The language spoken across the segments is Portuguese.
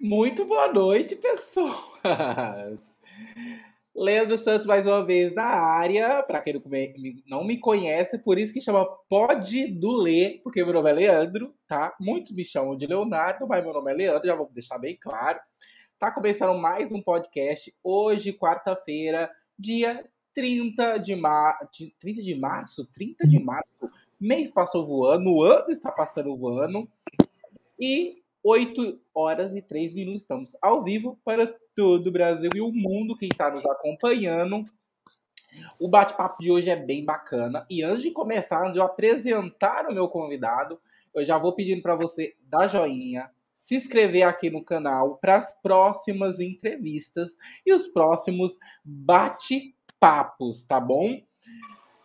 Muito boa noite, pessoas. Leandro Santos mais uma vez na área, para quem não me conhece, por isso que chama Pode do Lê, porque meu nome é Leandro, tá? Muitos me chamam de Leonardo, mas meu nome é Leandro, já vou deixar bem claro. Tá começando mais um podcast hoje, quarta-feira, dia 30 de, mar... 30 de março, 30 de março. Mês passou voando, o ano está passando voando. E 8 horas e 3 minutos. Estamos ao vivo para todo o Brasil e o mundo, quem está nos acompanhando. O bate-papo de hoje é bem bacana. E antes de começar, antes de eu apresentar o meu convidado, eu já vou pedindo para você dar joinha, se inscrever aqui no canal para as próximas entrevistas e os próximos bate-papos, tá bom?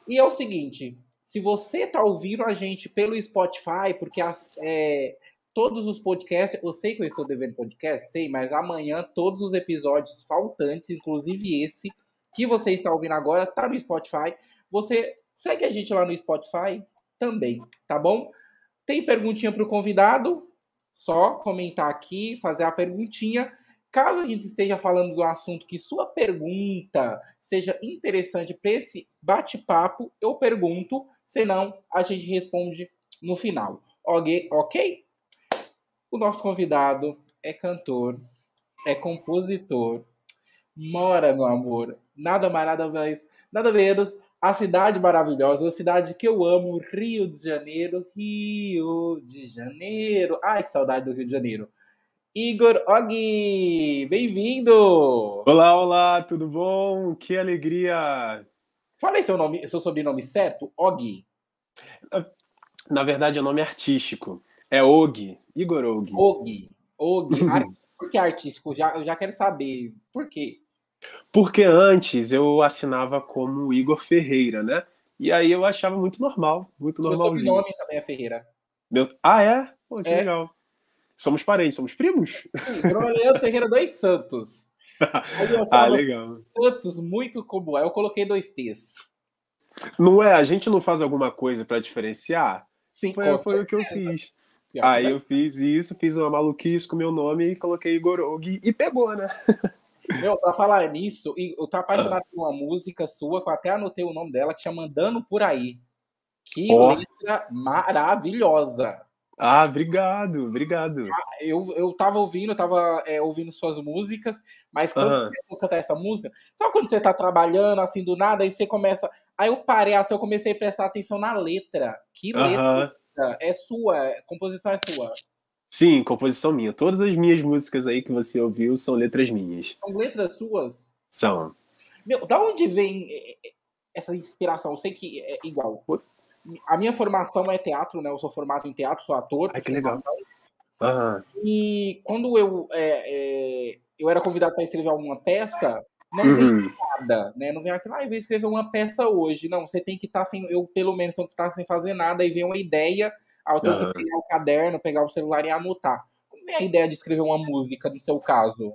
E é o seguinte, se você está ouvindo a gente pelo Spotify, porque as, é, todos os podcasts, eu sei que eu estou devendo podcast, sei, mas amanhã todos os episódios faltantes, inclusive esse que você está ouvindo agora, tá no Spotify. Você segue a gente lá no Spotify também, tá bom? Tem perguntinha para o convidado? Só comentar aqui, fazer a perguntinha. Caso a gente esteja falando do assunto que sua pergunta seja interessante para esse bate-papo, eu pergunto, senão a gente responde no final. Ok? ok? O nosso convidado é cantor, é compositor, mora, meu amor, nada mais, nada mais, nada menos, a cidade maravilhosa, a cidade que eu amo, Rio de Janeiro, Rio de Janeiro. Ai, que saudade do Rio de Janeiro. Igor Og, bem-vindo! Olá, olá, tudo bom? Que alegria! Falei seu nome, seu sobrenome certo? Og. Na verdade, é nome artístico. É Og, Igor Og. Og, Og. Por que artístico? Já, eu já quero saber. Por quê? Porque antes eu assinava como Igor Ferreira, né? E aí eu achava muito normal, muito normalzinho. Meu sobrenome também é Ferreira. Meu... Ah, é? Pô, que é. legal. Somos parentes, somos primos? Sim, Ferreira dois Santos. ah, legal. Santos muito comum. Aí eu coloquei dois T's. Não é? A gente não faz alguma coisa para diferenciar? Sim, foi, foi o que eu fiz. Aí eu fiz isso, fiz uma maluquice com meu nome e coloquei Igor Og e pegou, né? Meu, pra falar nisso, eu tô apaixonado por uma música sua, que eu até anotei o nome dela, que chama Andando Por Aí. Que oh. letra maravilhosa. Ah, obrigado, obrigado. Eu, eu tava ouvindo, eu tava é, ouvindo suas músicas, mas quando uhum. começou a cantar essa música, sabe quando você tá trabalhando assim do nada, aí você começa. Aí eu parei, assim, eu comecei a prestar atenção na letra. Que letra é sua, a composição é sua. Sim, composição minha. Todas as minhas músicas aí que você ouviu são letras minhas. São letras suas? São. Meu, da onde vem é, é, essa inspiração? Eu sei que é igual. A minha formação é teatro, né? Eu sou formado em teatro, sou ator. Ai, que legal. Uhum. E quando eu, é, é, eu era convidado para escrever alguma peça, não uhum. Nada, né? Não vem aquilo, ah, eu vou escrever uma peça hoje. Não, você tem que estar tá sem, eu pelo menos tenho que estar tá sem fazer nada, e vem uma ideia, aí eu tenho uhum. que pegar o caderno, pegar o celular e anotar. Como é a ideia de escrever uma música no seu caso?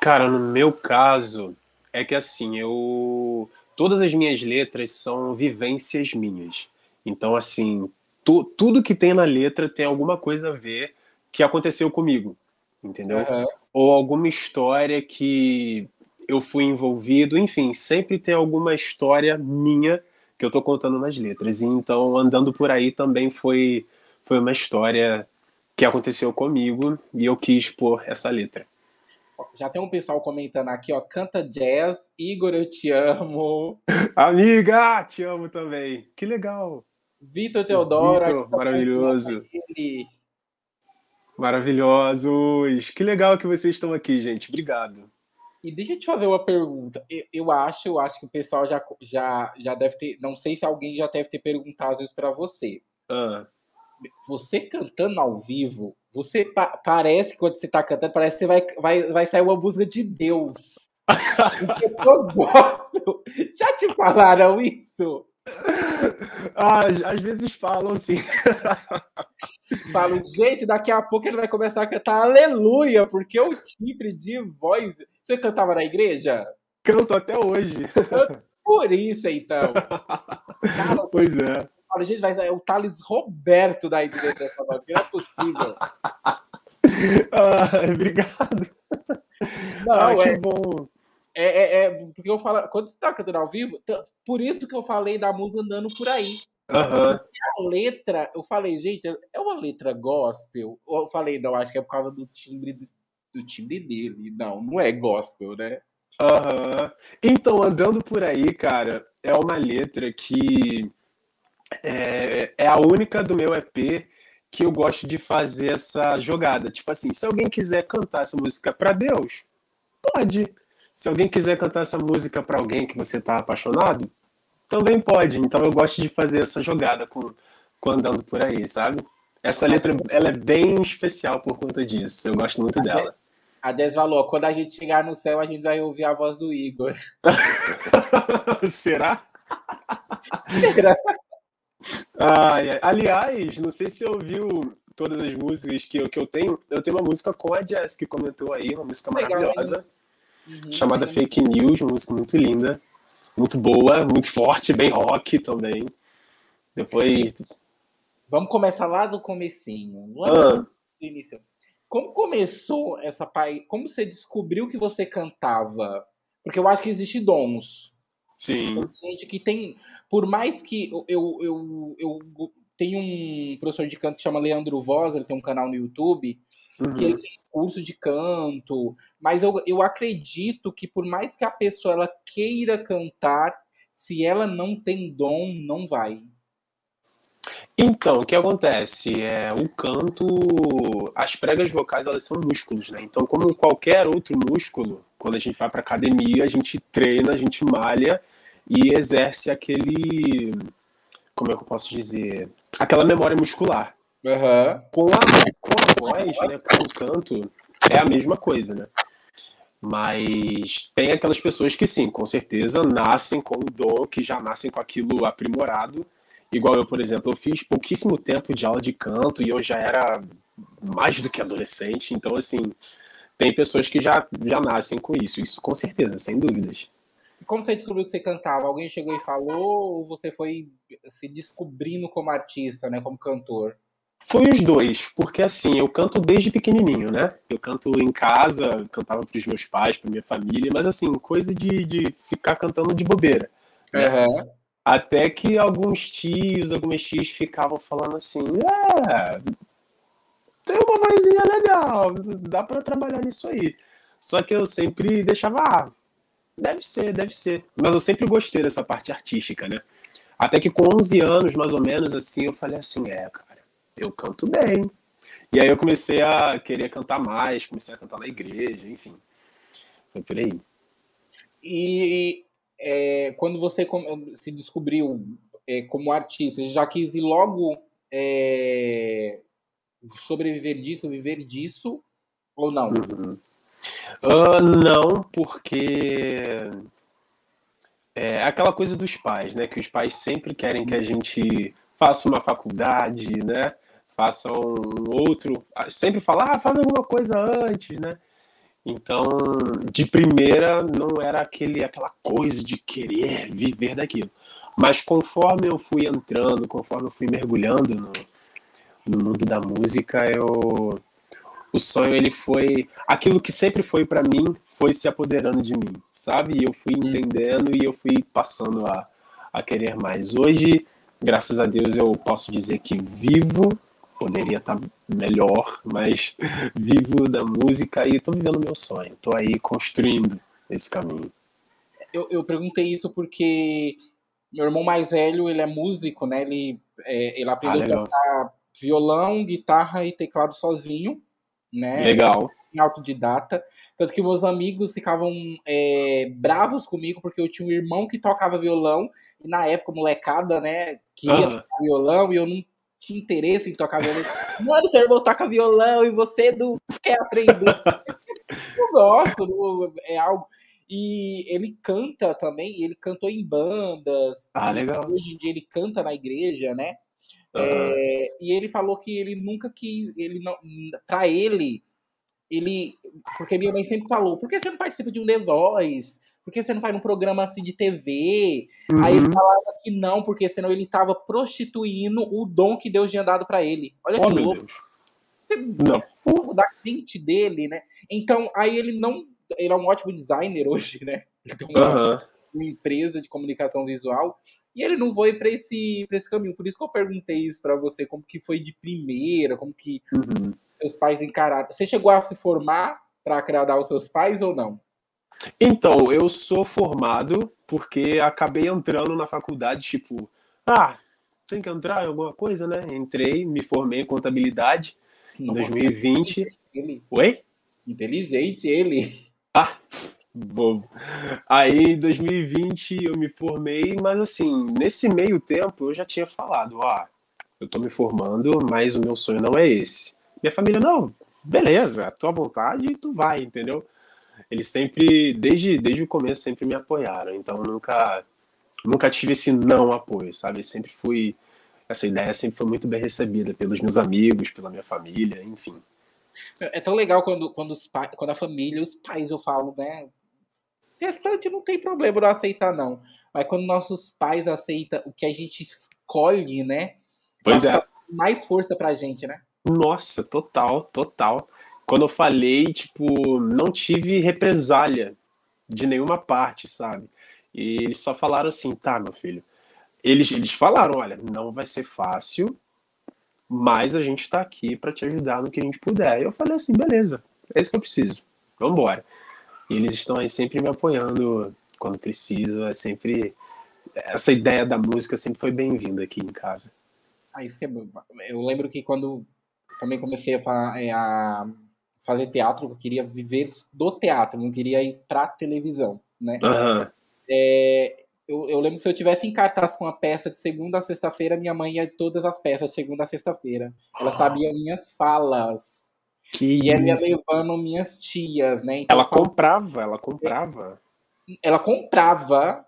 Cara, no meu caso, é que assim, eu. Todas as minhas letras são vivências minhas. Então, assim, tu, tudo que tem na letra tem alguma coisa a ver que aconteceu comigo, entendeu? Uhum. Ou alguma história que eu fui envolvido, enfim, sempre tem alguma história minha que eu tô contando nas letras. E então, andando por aí também foi, foi uma história que aconteceu comigo e eu quis pôr essa letra. Já tem um pessoal comentando aqui, ó, canta jazz, Igor, eu te amo. Amiga, te amo também. Que legal. Vitor Teodoro. Maravilhoso. Maravilhosos. Que legal que vocês estão aqui, gente. Obrigado. E deixa eu te fazer uma pergunta. Eu, eu, acho, eu acho que o pessoal já, já, já deve ter. Não sei se alguém já deve ter perguntado isso para você. Ah. Você cantando ao vivo, você pa parece que quando você tá cantando, parece que você vai, vai, vai sair uma música de Deus. eu gosto. Já te falaram isso? Ah, às vezes falam sim. Falam, gente, daqui a pouco ele vai começar a cantar aleluia, porque o timbre de voz você cantava na igreja? Canto até hoje. Por isso, então. Cara, pois é. Fala, gente, vai é o Thales Roberto da igreja dessa não é possível. ah, obrigado. Não, ah, que é, bom. É, é, é, porque eu falo, quando você tá cantando ao vivo, por isso que eu falei da música andando por aí. Uhum. A letra, eu falei, gente, é uma letra gospel. Eu falei, não, acho que é por causa do timbre do timbre dele. Não, não é gospel, né? Uhum. Então, andando por aí, cara, é uma letra que é, é a única do meu EP que eu gosto de fazer essa jogada. Tipo assim, se alguém quiser cantar essa música para Deus, pode. Se alguém quiser cantar essa música para alguém que você tá apaixonado, também pode. Então eu gosto de fazer essa jogada com, com andando por aí, sabe? Essa letra ela é bem especial por conta disso. Eu gosto muito dela. A Des falou, quando a gente chegar no céu, a gente vai ouvir a voz do Igor. Será? Será? Ai, aliás, não sei se você ouviu todas as músicas que eu, que eu tenho. Eu tenho uma música com a Jess, que comentou aí, uma música maravilhosa, uhum, chamada Fake News, uma música muito linda, muito boa, muito forte, bem rock também. Depois. Vamos começar lá do comecinho. Lá ah. do início. Como começou essa pai? Como você descobriu que você cantava? Porque eu acho que existe dons. Sim. Tem gente que tem. Por mais que eu, eu, eu, eu tenho um professor de canto que chama Leandro Voz, ele tem um canal no YouTube, uhum. que ele tem curso de canto, mas eu, eu acredito que por mais que a pessoa ela queira cantar, se ela não tem dom, não vai. Então, o que acontece? É, o canto, as pregas vocais, elas são músculos, né? Então, como qualquer outro músculo, quando a gente vai para academia, a gente treina, a gente malha e exerce aquele, como é que eu posso dizer? Aquela memória muscular. Uhum. Com, a, com a voz, né, com o canto, é a mesma coisa, né? Mas tem aquelas pessoas que sim, com certeza nascem com o dom, que já nascem com aquilo aprimorado, Igual eu, por exemplo, eu fiz pouquíssimo tempo de aula de canto e eu já era mais do que adolescente, então assim, tem pessoas que já, já nascem com isso, isso com certeza, sem dúvidas. E como você descobriu que você cantava? Alguém chegou e falou ou você foi se descobrindo como artista, né, como cantor? Foi os dois, porque assim, eu canto desde pequenininho, né? Eu canto em casa, cantava para os meus pais, para minha família, mas assim, coisa de, de ficar cantando de bobeira. Né? Uhum. Até que alguns tios, algumas tias ficavam falando assim: é, tem uma vozinha legal, dá para trabalhar nisso aí. Só que eu sempre deixava, ah, deve ser, deve ser. Mas eu sempre gostei dessa parte artística, né? Até que com 11 anos, mais ou menos, assim, eu falei assim: é, cara, eu canto bem. E aí eu comecei a querer cantar mais, comecei a cantar na igreja, enfim. Foi por aí. E é, quando você se descobriu é, como artista, já quis logo é, sobreviver disso, viver disso, ou não? Uhum. Uh, não, porque é aquela coisa dos pais, né? Que os pais sempre querem que a gente faça uma faculdade, né? Faça um outro. Sempre falar, ah, faz alguma coisa antes, né? Então, de primeira, não era aquele, aquela coisa de querer viver daquilo. Mas conforme eu fui entrando, conforme eu fui mergulhando no, no mundo da música, eu, o sonho ele foi aquilo que sempre foi para mim, foi se apoderando de mim, sabe? E eu fui uhum. entendendo e eu fui passando a, a querer mais. Hoje, graças a Deus, eu posso dizer que vivo poderia estar tá melhor, mas vivo da música e estou vivendo meu sonho. Estou aí construindo esse caminho. Eu, eu perguntei isso porque meu irmão mais velho, ele é músico, né? Ele, é, ele aprendeu ah, a tocar violão, guitarra e teclado sozinho, né? Legal. Em autodidata. Tanto que meus amigos ficavam é, bravos comigo porque eu tinha um irmão que tocava violão e na época, molecada, né? Queria uhum. tocar violão e eu não tinha interesse em tocar violão. Mano, seu irmão toca violão e você não quer aprender. eu gosto, é algo. E ele canta também, ele cantou em bandas. Ah, legal. Hoje em dia ele canta na igreja, né? Uhum. É, e ele falou que ele nunca quis, ele não, para ele, ele, porque minha mãe sempre falou, por que você não participa de um The Voice? Por que você não faz um programa assim de TV? Uhum. Aí ele uhum. falava que não, porque senão ele estava prostituindo o dom que Deus tinha dado para ele. Olha que oh, louco. Você, não. Da mente dele, né? Então, aí ele não. Ele é um ótimo designer hoje, né? Ele tem uma, uma empresa de comunicação visual e ele não foi para esse, pra esse caminho. Por isso que eu perguntei isso para você, como que foi de primeira, como que uhum. seus pais encararam. Você chegou a se formar para agradar os seus pais ou não? Então, eu sou formado porque acabei entrando na faculdade, tipo, ah, tem que entrar em alguma coisa, né? Entrei, me formei em contabilidade em 2020. Ele. Oi? Inteligente ele. Ah, bom. Aí em 2020 eu me formei, mas assim, nesse meio tempo eu já tinha falado, ah, eu tô me formando, mas o meu sonho não é esse. Minha família, não, beleza, a tua vontade, tu vai, entendeu? Eles sempre, desde, desde o começo, sempre me apoiaram, então nunca nunca tive esse não apoio, sabe? Sempre fui essa ideia sempre foi muito bem recebida pelos meus amigos, pela minha família, enfim. É tão legal quando, quando, os pa... quando a família, os pais, eu falo, né? Restante não tem problema não aceitar, não. Mas quando nossos pais aceitam o que a gente escolhe, né? Pois é. Mais força pra gente, né? Nossa, total, total. Quando eu falei, tipo, não tive represália de nenhuma parte, sabe? E eles só falaram assim, tá, meu filho, eles, eles falaram: olha, não vai ser fácil, mas a gente está aqui para te ajudar no que a gente puder. E eu falei assim: beleza, é isso que eu preciso, vamos embora. E eles estão aí sempre me apoiando quando preciso, é sempre. Essa ideia da música sempre foi bem-vinda aqui em casa. Ah, isso é Eu lembro que quando também comecei a, é, a fazer teatro, eu queria viver do teatro, não queria ir pra televisão, né? Uhum. É, eu, eu, lembro que se eu tivesse em cartaz com a peça de segunda a sexta-feira, minha mãe ia todas as peças de segunda a sexta-feira. Ela ah. sabia minhas falas. Que e ela ia levando minhas tias, né? Então, ela comprava, ela comprava. Ela comprava,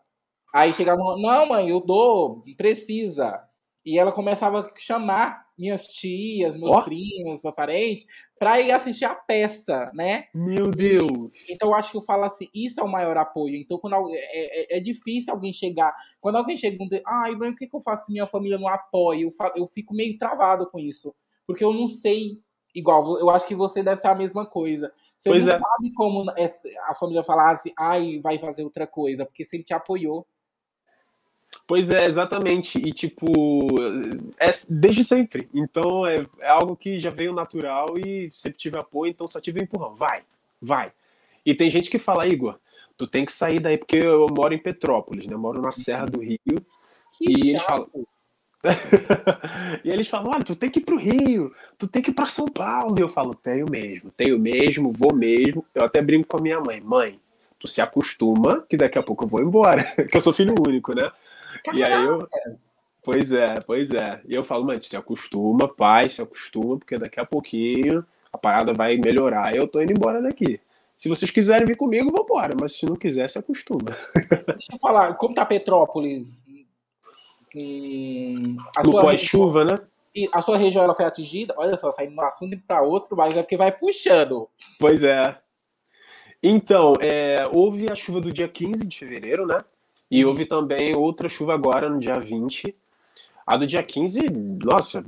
aí chegava, não, mãe, eu dou, precisa. E ela começava a chamar minhas tias, meus oh. primos, meu parente, para ir assistir a peça, né? Meu Deus! então eu acho que eu falo assim, isso é o maior apoio. Então quando é, é, é difícil alguém chegar, quando alguém chega e diz, ai, ah, o que, que eu faço se minha família não apoia? Eu, falo, eu fico meio travado com isso, porque eu não sei igual, eu acho que você deve ser a mesma coisa. Você pois não é. sabe como a família falasse, ai, vai fazer outra coisa, porque sempre te apoiou. Pois é, exatamente. E, tipo, é desde sempre. Então, é, é algo que já veio natural e sempre tive apoio, então só tive um empurrão. Vai, vai. E tem gente que fala, Igor, tu tem que sair daí, porque eu moro em Petrópolis, né? Eu moro na Serra do Rio. Que e eles falam. e eles falam, olha, tu tem que ir pro Rio, tu tem que ir pra São Paulo. E eu falo, tenho mesmo, tenho mesmo, vou mesmo. Eu até brinco com a minha mãe, mãe, tu se acostuma que daqui a pouco eu vou embora, que eu sou filho único, né? E aí eu. Pois é, pois é. E eu falo, mano, se acostuma, pai, se acostuma, porque daqui a pouquinho a parada vai melhorar. Eu tô indo embora daqui. Se vocês quiserem vir comigo, embora. Mas se não quiser, se acostuma. Deixa eu falar, como tá Petrópolis? Hum, no pós-chuva, né? E a sua região ela foi atingida? Olha só, saindo de um assunto para outro, mas é porque vai puxando. Pois é. Então, é, houve a chuva do dia 15 de fevereiro, né? E houve também outra chuva agora no dia 20. A do dia 15, nossa,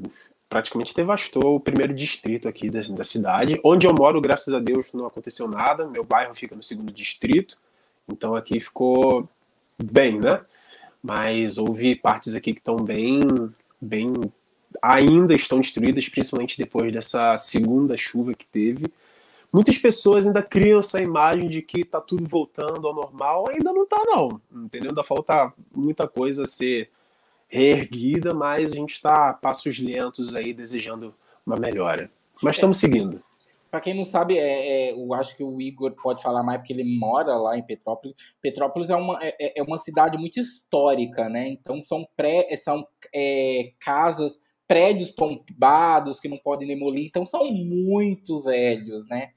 praticamente devastou o primeiro distrito aqui da, da, cidade. Onde eu moro, graças a Deus, não aconteceu nada. Meu bairro fica no segundo distrito. Então aqui ficou bem, né? Mas houve partes aqui que estão bem, bem. ainda estão destruídas, principalmente depois dessa segunda chuva que teve muitas pessoas ainda criam essa imagem de que tá tudo voltando ao normal, ainda não tá não, entendeu? Ainda falta muita coisa a ser reerguida, mas a gente está a passos lentos aí desejando uma melhora. Mas estamos é. seguindo. Para quem não sabe, é, é, eu acho que o Igor pode falar mais porque ele mora lá em Petrópolis. Petrópolis é uma, é, é, é uma cidade muito histórica, né? Então são, pré, são é, casas prédios tombados que não podem demolir, então são muito velhos, né?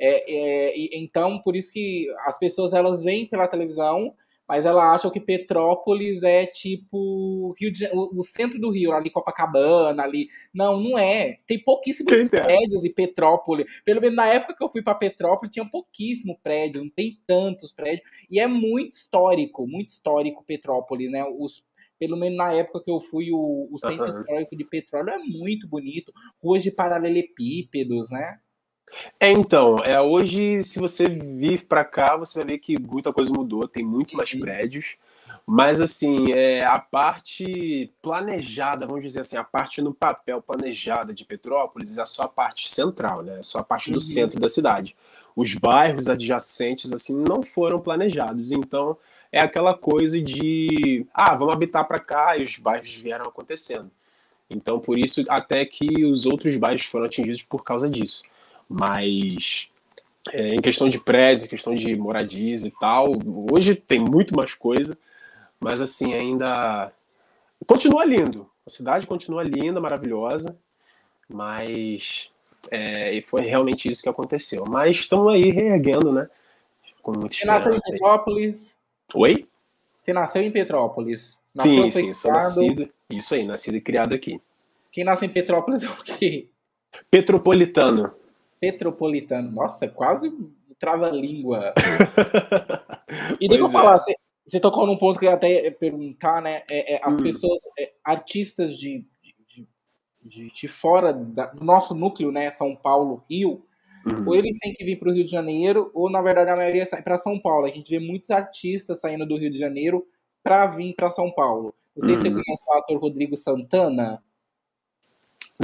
É, é, então, por isso que as pessoas elas veem pela televisão, mas elas acham que Petrópolis é tipo Rio de, o, o centro do Rio, ali Copacabana, ali. Não, não é. Tem pouquíssimos Quem prédios em Petrópolis. Pelo menos na época que eu fui para Petrópolis, tinha pouquíssimos prédios, não tem tantos prédios. E é muito histórico, muito histórico Petrópolis, né? Os pelo menos na época que eu fui, o, o centro Aham. histórico de Petróleo é muito bonito. Ruas de paralelepípedos, né? É, então, é, hoje, se você vir pra cá, você vai ver que muita coisa mudou, tem muito mais Uhum. prédios, mas assim, é, a parte planejada, vamos dizer assim, a parte no papel planejada de Petrópolis é só a parte central, né? É Só a parte do Uhum. centro da cidade. Os bairros adjacentes, assim, não foram planejados, então é aquela coisa de, ah, vamos habitar pra cá, e os bairros vieram acontecendo. Então, por isso, até que os outros bairros foram atingidos por causa disso. Mas é, em questão de prédios, em questão de moradias e tal, hoje tem muito mais coisa, mas assim, ainda continua lindo. A cidade continua linda, maravilhosa, mas é, e foi realmente isso que aconteceu. Mas estamos aí reerguendo, né? Com muita nasceu Oi? Você nasceu em Petrópolis? Nasceu, Sim, sim, sou nascido. Isso aí, nascido e criado aqui. Quem nasce em Petrópolis é o quê? Petropolitano. Petropolitano. Nossa, é quase trava-língua. E deixa eu é. falar, você, você tocou num ponto que eu ia até perguntar, né? É, é, as Hum. pessoas, é, artistas de, de, de, de fora do nosso núcleo, né? São Paulo, Rio, Uhum. ou eles têm que vir para o Rio de Janeiro, ou na verdade a maioria sai para São Paulo. A gente vê muitos artistas saindo do Rio de Janeiro para vir para São Paulo. Não sei se você Uhum. conhece o ator Rodrigo Santana.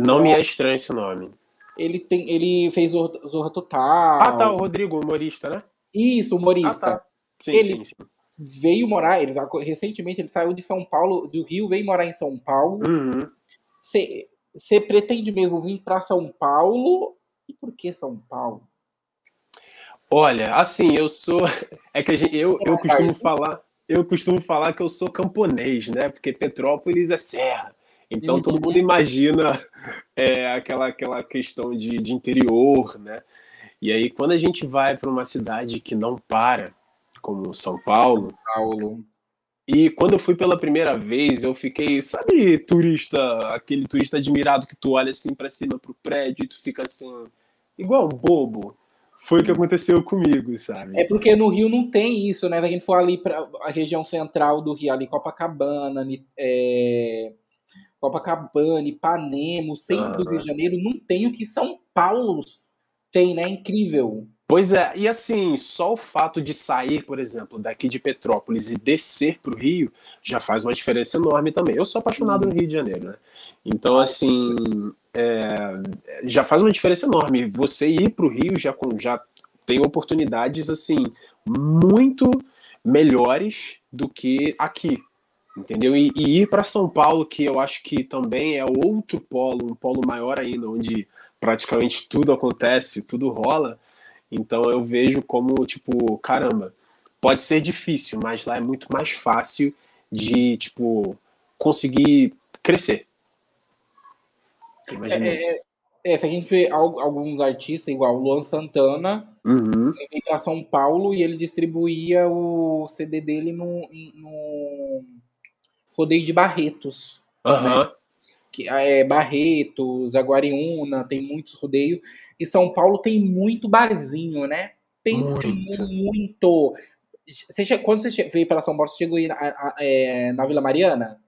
Não me é estranho esse nome. Ele, tem, ele fez Zorra, Zorra Total. Ah, tá, o Rodrigo, humorista, né? Isso, humorista. Ah, tá. Sim, Ele- sim, sim. Veio morar, ele, recentemente ele saiu de São Paulo, do Rio, veio morar em São Paulo. Uhum. Você pretende mesmo vir para São Paulo? E por que São Paulo? Olha, assim, eu sou. É que a gente, eu, eu é costumo Carlos? falar. Eu costumo falar que eu sou camponês, né? Porque Petrópolis é serra. Então todo mundo imagina é, aquela, aquela questão de, de interior, né? E aí, quando a gente vai para uma cidade que não para, como São Paulo, Paulo. E quando eu fui pela primeira vez, eu fiquei, sabe, turista, aquele turista admirado que tu olha assim pra cima pro prédio e tu fica assim, igual bobo. Foi o que aconteceu comigo, sabe? É porque no Rio não tem isso, né? Se a gente for ali para a região central do Rio, ali Copacabana, é, Copacabana, Ipanema, o centro do. Rio de Janeiro, não tem o que São Paulo tem, né? Incrível. Pois é, e assim, só o fato de sair, por exemplo, daqui de Petrópolis e descer pro Rio já faz uma diferença enorme também. Eu sou apaixonado no Rio de Janeiro, né? Então, assim, é, já faz uma diferença enorme. Você ir pro Rio já, já tem oportunidades, assim, muito melhores do que aqui, entendeu? E, e ir para São Paulo, que eu acho que também é outro polo, um polo maior ainda, onde praticamente tudo acontece, tudo rola. Então eu vejo como, tipo, caramba, pode ser difícil, mas lá é muito mais fácil de, tipo, conseguir crescer. Imagina É, isso. É, se a gente vê al- alguns artistas, igual o Luan Santana, Uhum. ele veio para São Paulo e ele distribuía o CD dele no, no rodeio de Barretos. Aham. Que é Barretos, Aguariúna, tem muitos rodeios. E São Paulo tem muito barzinho, né? Pense Muito. muito. Você quando você veio para São Paulo, você chegou a- a- é, na Vila Mariana?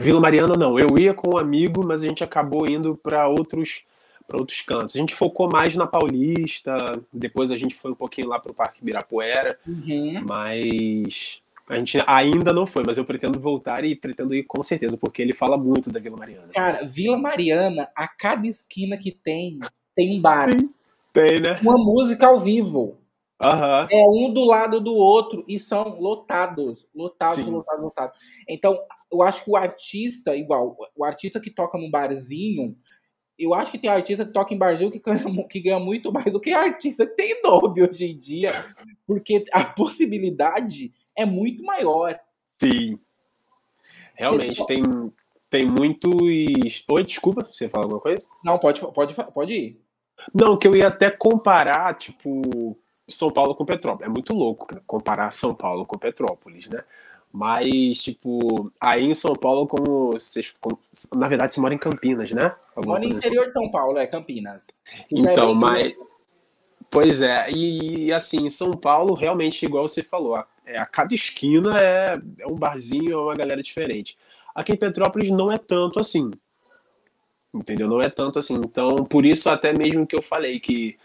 Vila Mariana não, eu ia com um amigo, mas a gente acabou indo para outros para outros cantos. A gente focou mais na Paulista, depois a gente foi um pouquinho lá para o Parque Ibirapuera, Uhum. mas a gente ainda não foi, mas eu pretendo voltar e pretendo ir com certeza, porque ele fala muito da Vila Mariana. Cara, Vila Mariana, a cada esquina que tem, tem um bar. Sim. Tem, né? Uma música ao vivo. Aham. É um do lado do outro e são lotados, lotados, Sim. lotados, lotados. Então, eu acho que o artista, igual, o artista que toca num barzinho, eu acho que tem artista que toca em barzinho que ganha, que ganha muito mais do que artista que tem nome hoje em dia, porque a possibilidade é muito maior. Sim. Realmente, tem, tem muitos. Oi, desculpa, você fala alguma coisa? Não, pode, pode, pode ir. Não, que eu ia até comparar, tipo, São Paulo com Petrópolis. É muito louco né, comparar São Paulo com Petrópolis, né? Mas, tipo, aí em São Paulo, como vocês. como- na verdade, você mora em Campinas, né? Alguma Mora no assim. interior de São Paulo, é Campinas. É Então, bem mas. Pois é, e assim, em São Paulo, realmente, igual você falou, a, é, a cada esquina é, é um barzinho, é uma galera diferente. Aqui em Petrópolis não é tanto assim. Entendeu? Não é tanto assim. Então, por isso até mesmo que eu falei que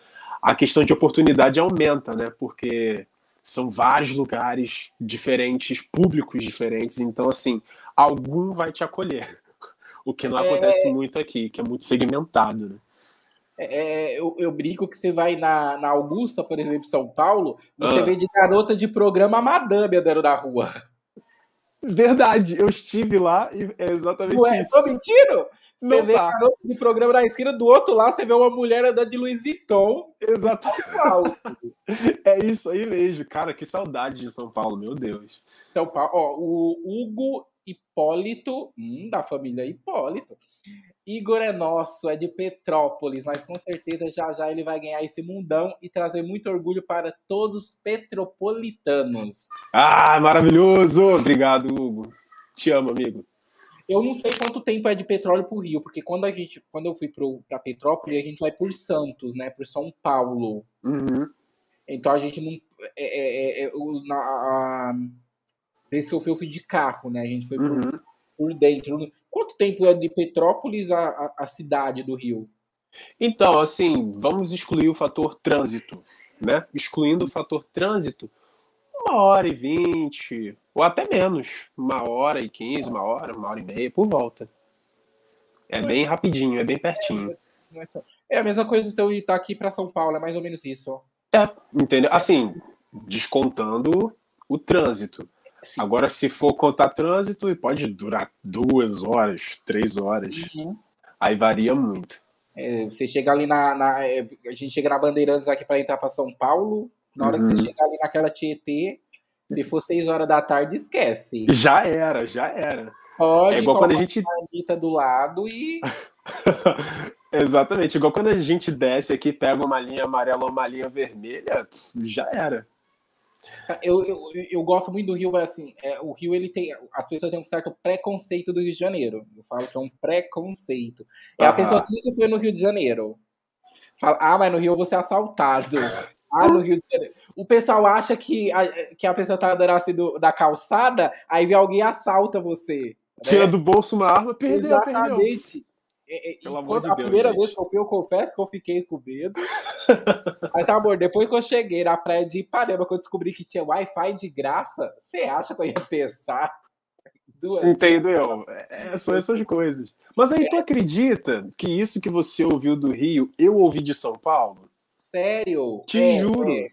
a questão de oportunidade aumenta, né? Porque são vários lugares diferentes, públicos diferentes, então assim, algum vai te acolher. O que não é... acontece muito aqui, que é muito segmentado, né? É, é, eu, eu, brinco que você vai na, na Augusta, por exemplo, São Paulo, você ah. vê de garota de programa madame andando na rua. Verdade, eu estive lá e é exatamente Ué, isso. Tô mentindo? Você Não vê tá. garoto de programa na esquina, do outro lado você vê uma mulher andando de Louis Vuitton. Exatamente. é isso aí mesmo. Cara, que saudade de São Paulo, meu Deus. São Paulo, ó, o Hugo Hipólito, hum, da família Hipólito, Igor é nosso, é de Petrópolis, mas com certeza já já ele vai ganhar esse mundão e trazer muito orgulho para todos os petropolitanos. Ah, maravilhoso! Obrigado, Hugo. Te amo, amigo. Eu não sei quanto tempo é de petróleo para o Rio, porque quando a gente, quando eu fui para Petrópolis, a gente vai por Santos, né, por São Paulo. Uhum. Então a gente não, é, é, é, é na, a, desde que eu fui, eu fui de carro, né? A gente foi uhum. por, por dentro. Quanto tempo é de Petrópolis a, a, a cidade do Rio? Então, assim, vamos excluir o fator trânsito, né? Excluindo o fator trânsito, uma hora e vinte, ou até menos, uma hora e quinze, uma hora, uma hora e meia, por volta. É bem rapidinho, é bem pertinho. É, é a mesma coisa se eu estar aqui para São Paulo, é mais ou menos isso. É, entendeu? Assim, descontando o trânsito. Sim. Agora, se for contar trânsito, pode durar duas horas, três horas. Uhum. Aí varia muito. É, você chega ali na, na, é, A gente chega na Bandeirantes aqui para entrar para São Paulo. Na hora uhum. que você uhum. chegar ali naquela Tietê, se for seis horas da tarde, esquece. Já era, já era. Pode é igual quando a gente do lado e Exatamente, igual quando a gente desce aqui, pega uma linha amarela ou uma linha vermelha, já era. Eu, eu, eu gosto muito do Rio, assim, é, o Rio, ele tem, as pessoas têm um certo preconceito do Rio de Janeiro. Eu falo que é um preconceito. É a pessoa que nunca foi no Rio de Janeiro. Fala, ah, mas no Rio eu vou ser assaltado. Ah, no Rio de Janeiro. O pessoal acha que a, que a pessoa tá andando assim do, da calçada, aí vê alguém assalta você. Né? Tira do bolso uma arma, perdeu, Exatamente. Perdeu. É, é, Pelo amor de a Deus, primeira gente. vez que eu fui, eu confesso que eu fiquei com medo. Mas, amor, depois que eu cheguei na praia de Ipanema, que eu descobri que tinha Wi-Fi de graça, você acha que eu ia pensar? Duas Entendeu? É, são essas coisas. Mas aí, tu acredita que isso que você ouviu do Rio, eu ouvi de São Paulo? Sério? Te é, juro. É.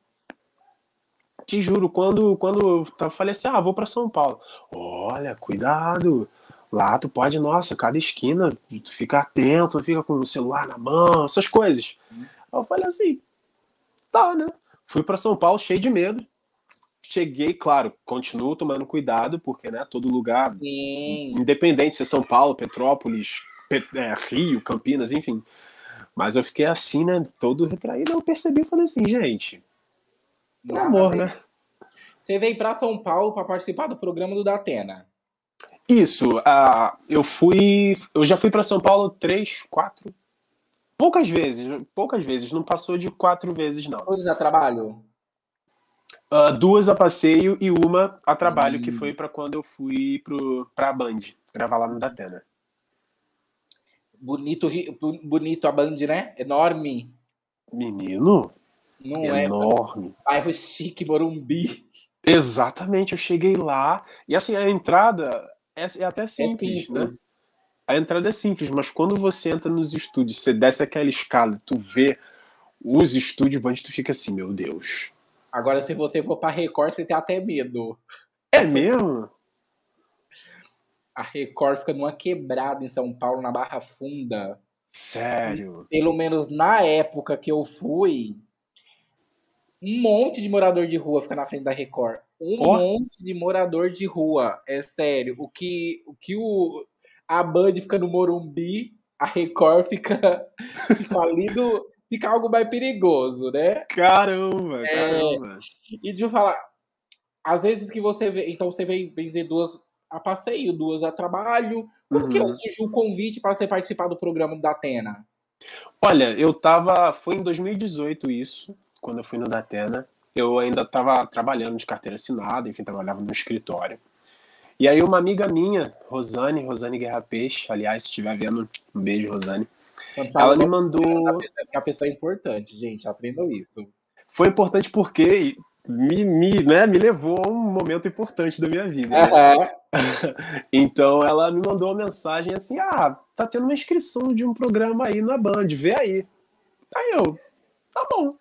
Te juro, quando, quando eu falei assim, ah, vou para São Paulo. Olha, cuidado Lá tu pode, nossa, cada esquina, tu fica atento, fica com o celular na mão, essas coisas. Aí eu falei assim, tá, né? Fui para São Paulo cheio de medo. Cheguei, claro, continuo tomando cuidado, porque, né, todo lugar, Sim. independente se é São Paulo, Petrópolis, é, Rio, Campinas, enfim. Mas eu fiquei assim, né, todo retraído. Eu percebi e falei assim, gente, pelo amor, né? Você veio para São Paulo para participar do programa do Datena. Isso, uh, eu fui. Eu já fui para São Paulo três, quatro. Poucas vezes, poucas vezes, não passou de quatro vezes, não. Duas a trabalho? Uh, duas a passeio e uma a trabalho, hum. que foi para quando eu fui pro, pra Band, gravar lá no Datena. Bonito, bonito a Band, né? Enorme. Menino? Não é? Enorme. é? Bairro chique, Morumbi. Exatamente, eu cheguei lá e assim, a entrada é, é até é simples, é né? A entrada é simples, mas quando você entra nos estúdios, você desce aquela escala, tu vê os estúdios tu fica assim, meu Deus. Agora, se você for pra Record, você tem até medo. É mesmo? A Record fica numa quebrada em São Paulo, na Barra Funda. Sério? Pelo menos na época que eu fui, um monte de morador de rua fica na frente da Record. Um oh. monte de morador de rua. É sério. O que o, que o a Band fica no Morumbi, a Record fica, fica ali do. Fica algo mais perigoso, né? Caramba, é, caramba. E deixa eu falar. Às vezes que você vê. Então você vem benzer duas a passeio, duas a trabalho. Uhum. que surgiu o convite para você participar do programa da Atena? Olha, eu tava. Foi em 2018 isso quando eu fui no Datena, eu ainda estava trabalhando de carteira assinada, enfim, trabalhava no escritório. E aí uma amiga minha, Rosane, Rosane Guerra Peixe, aliás, se estiver vendo, um beijo, Rosane. Ela me mandou. Que a pessoa é importante, gente, aprendam isso. Foi importante porque me, me, né, me levou a um momento importante da minha vida. Né? Uhum. então ela me mandou uma mensagem assim: ah, tá tendo uma inscrição de um programa aí na Band, vê aí. Aí eu, tá bom.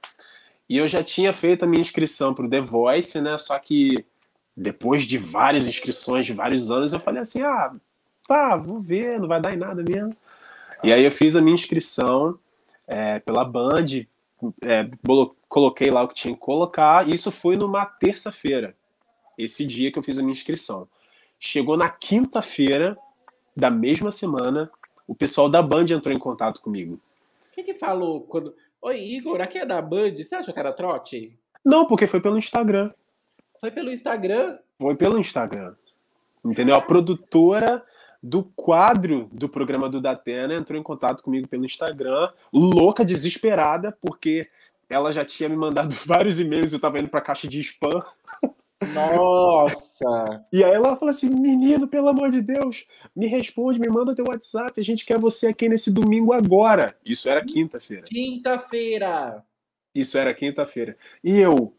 E eu já tinha feito a minha inscrição pro The Voice, né? Só que depois de várias inscrições de vários anos, eu falei assim: ah, tá, vou ver, não vai dar em nada mesmo. E aí eu fiz a minha inscrição é, pela Band, é, coloquei lá o que tinha que colocar. Isso foi numa terça-feira, esse dia que eu fiz a minha inscrição. Chegou na quinta-feira da mesma semana, o pessoal da Band entrou em contato comigo. O que, que falou quando. Oi, Igor, aqui é da Band. Você achou que era trote? Não, porque foi pelo Instagram. Foi pelo Instagram? Foi pelo Instagram. Entendeu? A produtora do quadro do programa do Datena entrou em contato comigo pelo Instagram, louca, desesperada, porque ela já tinha me mandado vários e-mails, eu tava indo pra caixa de spam. Nossa! e aí ela falou assim: menino, pelo amor de Deus, me responde, me manda teu WhatsApp, a gente quer você aqui nesse domingo agora. Isso era quinta-feira. Quinta-feira! Isso era quinta-feira. E eu,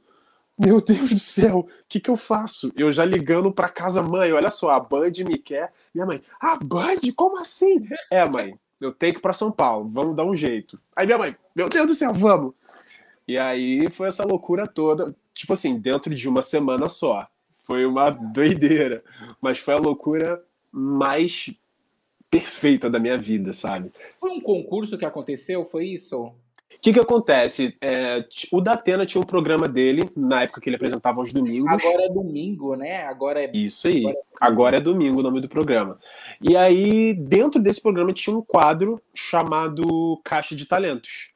meu Deus do céu, o que, que eu faço? Eu já ligando pra casa, mãe, olha só, a Band me quer. Minha mãe, a Band? Como assim? É, mãe, eu tenho que ir pra São Paulo, vamos dar um jeito. Aí minha mãe, meu Deus do céu, vamos! E aí foi essa loucura toda, tipo assim, dentro de uma semana só. Foi uma doideira, mas foi a loucura mais perfeita da minha vida, sabe? Foi um concurso que aconteceu, foi isso? O que, que acontece? É, o Datena tinha um programa dele, na época que ele apresentava aos domingos. Agora é domingo, né? Agora é. Isso aí. Agora é, Agora é domingo o nome do programa. E aí, dentro desse programa, tinha um quadro chamado Caixa de Talentos.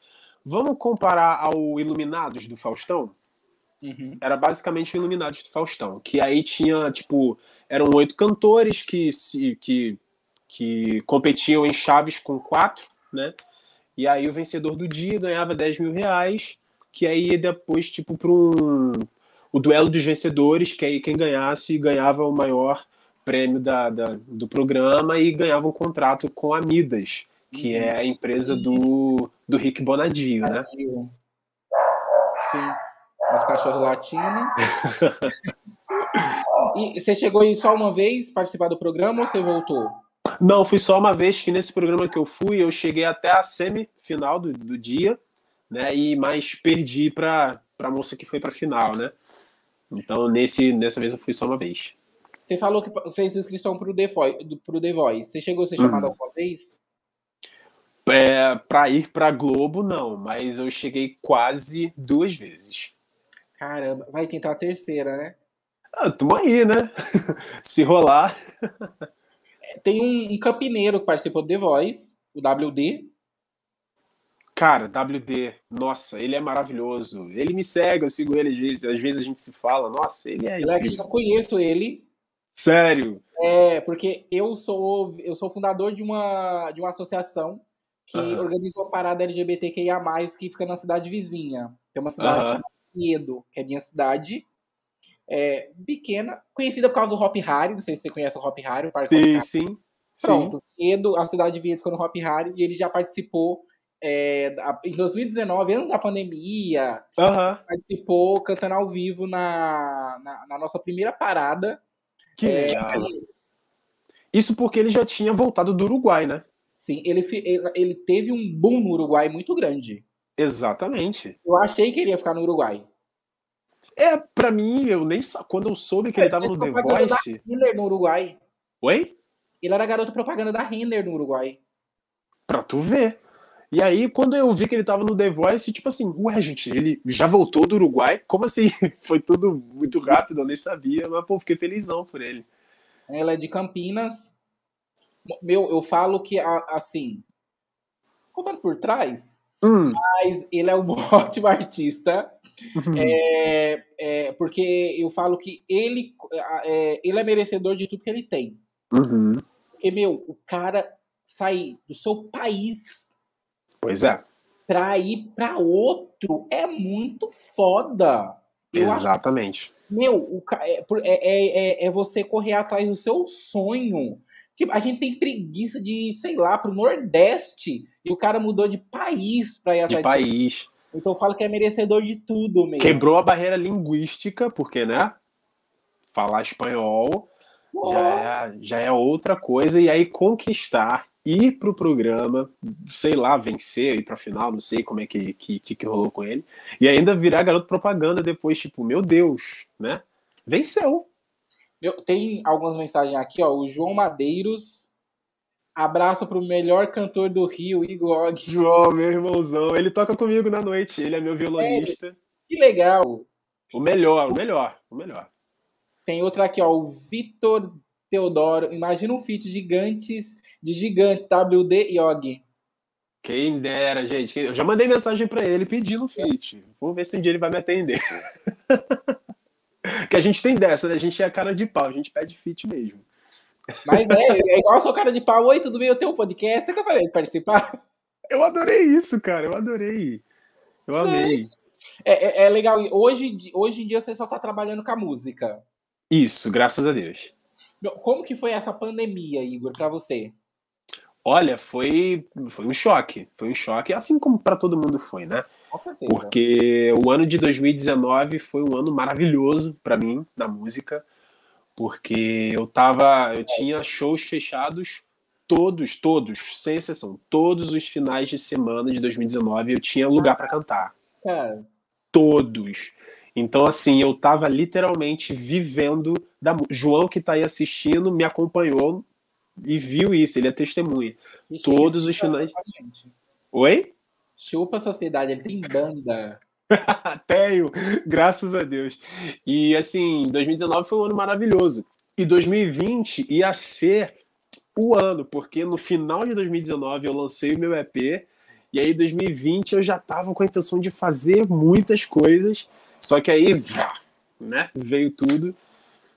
Vamos comparar ao Iluminados do Faustão? Uhum. Era basicamente o Iluminados do Faustão. Que aí tinha, tipo, eram oito cantores que, se, que, que competiam em chaves com quatro, né? E aí o vencedor do dia ganhava 10 mil reais, que aí ia depois, tipo, para um. O duelo dos vencedores, que aí quem ganhasse ganhava o maior prêmio da, da do programa e ganhava um contrato com a Midas, que uhum. é a empresa do, do Rick Bonadio, né? Sim. Os cachorros latinos. e você chegou aí só uma vez participar do programa ou você voltou? Não, fui só uma vez que nesse programa que eu fui, eu cheguei até a semifinal do, do dia, né? E mais perdi para a moça que foi para final, né? Então nesse nessa vez eu fui só uma vez. Você falou que fez inscrição para o The, The Voice. Você chegou a ser chamado uhum. alguma vez? É, para ir para Globo, não, mas eu cheguei quase duas vezes. Caramba, vai tentar a terceira, né? Ah, tamo aí, né? Se rolar. Tem um, um campineiro que participou do The Voice, o WD. Cara, WD, nossa, ele é maravilhoso. Ele me segue, eu sigo ele às vezes, às vezes a gente se fala, nossa, ele é. É eu conheço ele. Sério? É, porque eu sou eu sou fundador de uma, de uma associação que uhum. organiza uma parada LGBTQIA, que fica na cidade vizinha. Tem uma cidade uhum. chamada Piedo, que é minha cidade é, pequena, conhecida por causa do Hop Harry. Não sei se você conhece o Hop Harry. O parque sim, sim. Pronto. Sim. A cidade de Vietnã no Hop Harry, e ele já participou é, em 2019, antes da pandemia, uhum. participou cantando ao vivo na, na, na nossa primeira parada. Que é. Isso porque ele já tinha voltado do Uruguai, né? Sim, ele, ele, ele teve um boom no Uruguai muito grande. Exatamente. Eu achei que ele ia ficar no Uruguai. É, pra mim, eu nem quando eu soube que ele tava no The Voice. Da Renner no Uruguai. Oi? Ele era garoto propaganda da Renner no Uruguai. Pra tu ver. E aí, quando eu vi que ele tava no The Voice, tipo assim, ué, gente, ele já voltou do Uruguai? Como assim? Foi tudo muito rápido, eu nem sabia, mas, pô, fiquei felizão por ele. Ela é de Campinas. Meu, eu falo que, assim, contando por trás, hum. mas ele é um ótimo artista. Uhum. É, é, porque eu falo que ele é, ele é merecedor de tudo que ele tem. Uhum. Porque, meu, o cara sair do seu país. Pois é. Pra ir pra outro é muito foda. Eu Exatamente. Meu, o, é, é, é, é você correr atrás do seu sonho. Tipo, a gente tem preguiça de, sei lá, pro Nordeste. E o cara mudou de país pra ir atrás de país. Então eu falo que é merecedor de tudo mesmo. Quebrou a barreira linguística, porque, né? Falar espanhol já é, já é outra coisa. E aí conquistar, ir pro programa, sei lá, vencer, ir pra final, não sei como é que, que, que rolou com ele. E ainda virar garoto propaganda depois, tipo, meu Deus, né? Venceu. Eu, tem algumas mensagens aqui, ó. O João Madeiros. Abraço pro melhor cantor do Rio, Igor. João, meu irmãozão. Ele toca comigo na noite. Ele é meu violonista. É, que legal. O melhor, o melhor, o melhor. Tem outra aqui, ó. O Vitor Teodoro. Imagina um feat gigantes de gigantes, WD Yogi. Quem dera, gente. Eu já mandei mensagem para ele pedindo feat. Vamos ver se um dia ele vai me atender. que a gente tem dessa, né? A gente é cara de pau, a gente pede fit mesmo. Mas é, é igual eu sou cara de pau. Oi, tudo bem? Eu tenho um podcast. É que eu falei de participar? Eu adorei isso, cara. Eu adorei. Eu amei. É, é, é, legal. Hoje, hoje em dia você só tá trabalhando com a música. Isso, graças a Deus. Como que foi essa pandemia, Igor, para você? Olha, foi, foi um choque. Foi um choque, assim como para todo mundo foi, né? Porque o ano de 2019 foi um ano maravilhoso para mim na música, porque eu tava, eu tinha shows fechados todos, todos, sem exceção, todos os finais de semana de 2019 eu tinha lugar para cantar. Todos. Então assim, eu tava literalmente vivendo da João que tá aí assistindo me acompanhou e viu isso, ele é testemunha. Todos os finais. Oi? Chupa a sociedade, ele tem banda. Tenho, graças a Deus. E assim, 2019 foi um ano maravilhoso. E 2020 ia ser o ano, porque no final de 2019 eu lancei o meu EP, e aí 2020 eu já tava com a intenção de fazer muitas coisas, só que aí, né, veio tudo.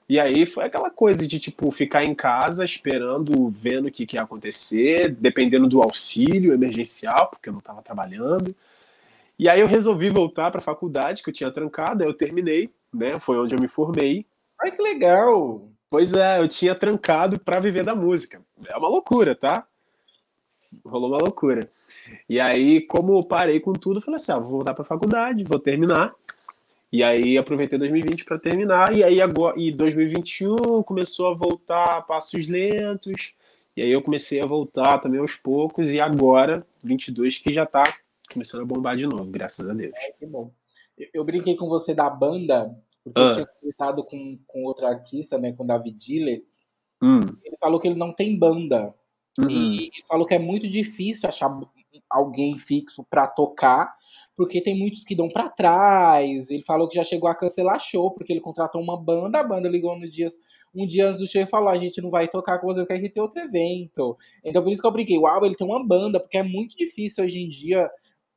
E aí foi aquela coisa de, tipo, ficar em casa esperando, vendo o que, que ia acontecer, dependendo do auxílio emergencial, porque eu não estava trabalhando. E aí eu resolvi voltar para a faculdade, que eu tinha trancado, aí eu terminei, né? Foi onde eu me formei. Ai, que legal! Pois é, eu tinha trancado para viver da música. É uma loucura, tá? Rolou uma loucura. E aí, como eu parei com tudo, eu falei assim: ah, vou voltar para a faculdade, vou terminar. E aí aproveitei 2020 para terminar e aí agora e 2021 começou a voltar a passos lentos. E aí eu comecei a voltar também aos poucos e agora 22 que já tá começando a bombar de novo, graças a Deus. É, que bom. Eu brinquei com você da banda, porque ah. eu tinha conversado com, com outro artista, né, com o David Diller. Hum. Ele falou que ele não tem banda. Uhum. E ele falou que é muito difícil achar alguém fixo para tocar porque tem muitos que dão para trás. Ele falou que já chegou a cancelar show, porque ele contratou uma banda, a banda ligou no dias, um dia antes do show e falou: a gente não vai tocar com você porque a gente tem outro evento. Então por isso que eu brinquei, uau, ele tem uma banda, porque é muito difícil hoje em dia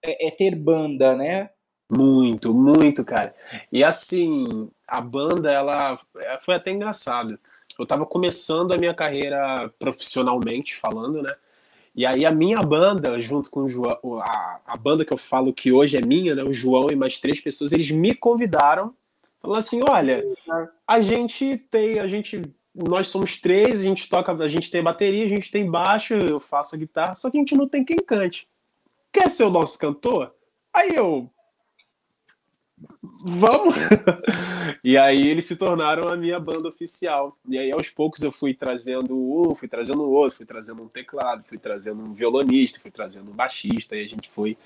é, é ter banda, né? Muito, muito, cara. E assim, a banda, ela é, foi até engraçado. Eu tava começando a minha carreira profissionalmente falando, né? E aí a minha banda, junto com o João, a, a banda que eu falo que hoje é minha, né, o João e mais três pessoas, eles me convidaram, falando assim, olha, a gente tem, a gente, nós somos três, a gente toca, a gente tem bateria, a gente tem baixo, eu faço a guitarra, só que a gente não tem quem cante. Quer ser o nosso cantor? Aí eu, vamos! e aí eles se tornaram a minha banda oficial. E aí aos poucos eu fui trazendo um, fui trazendo o outro, fui trazendo um teclado, fui trazendo um violonista, fui trazendo um baixista, e a gente foi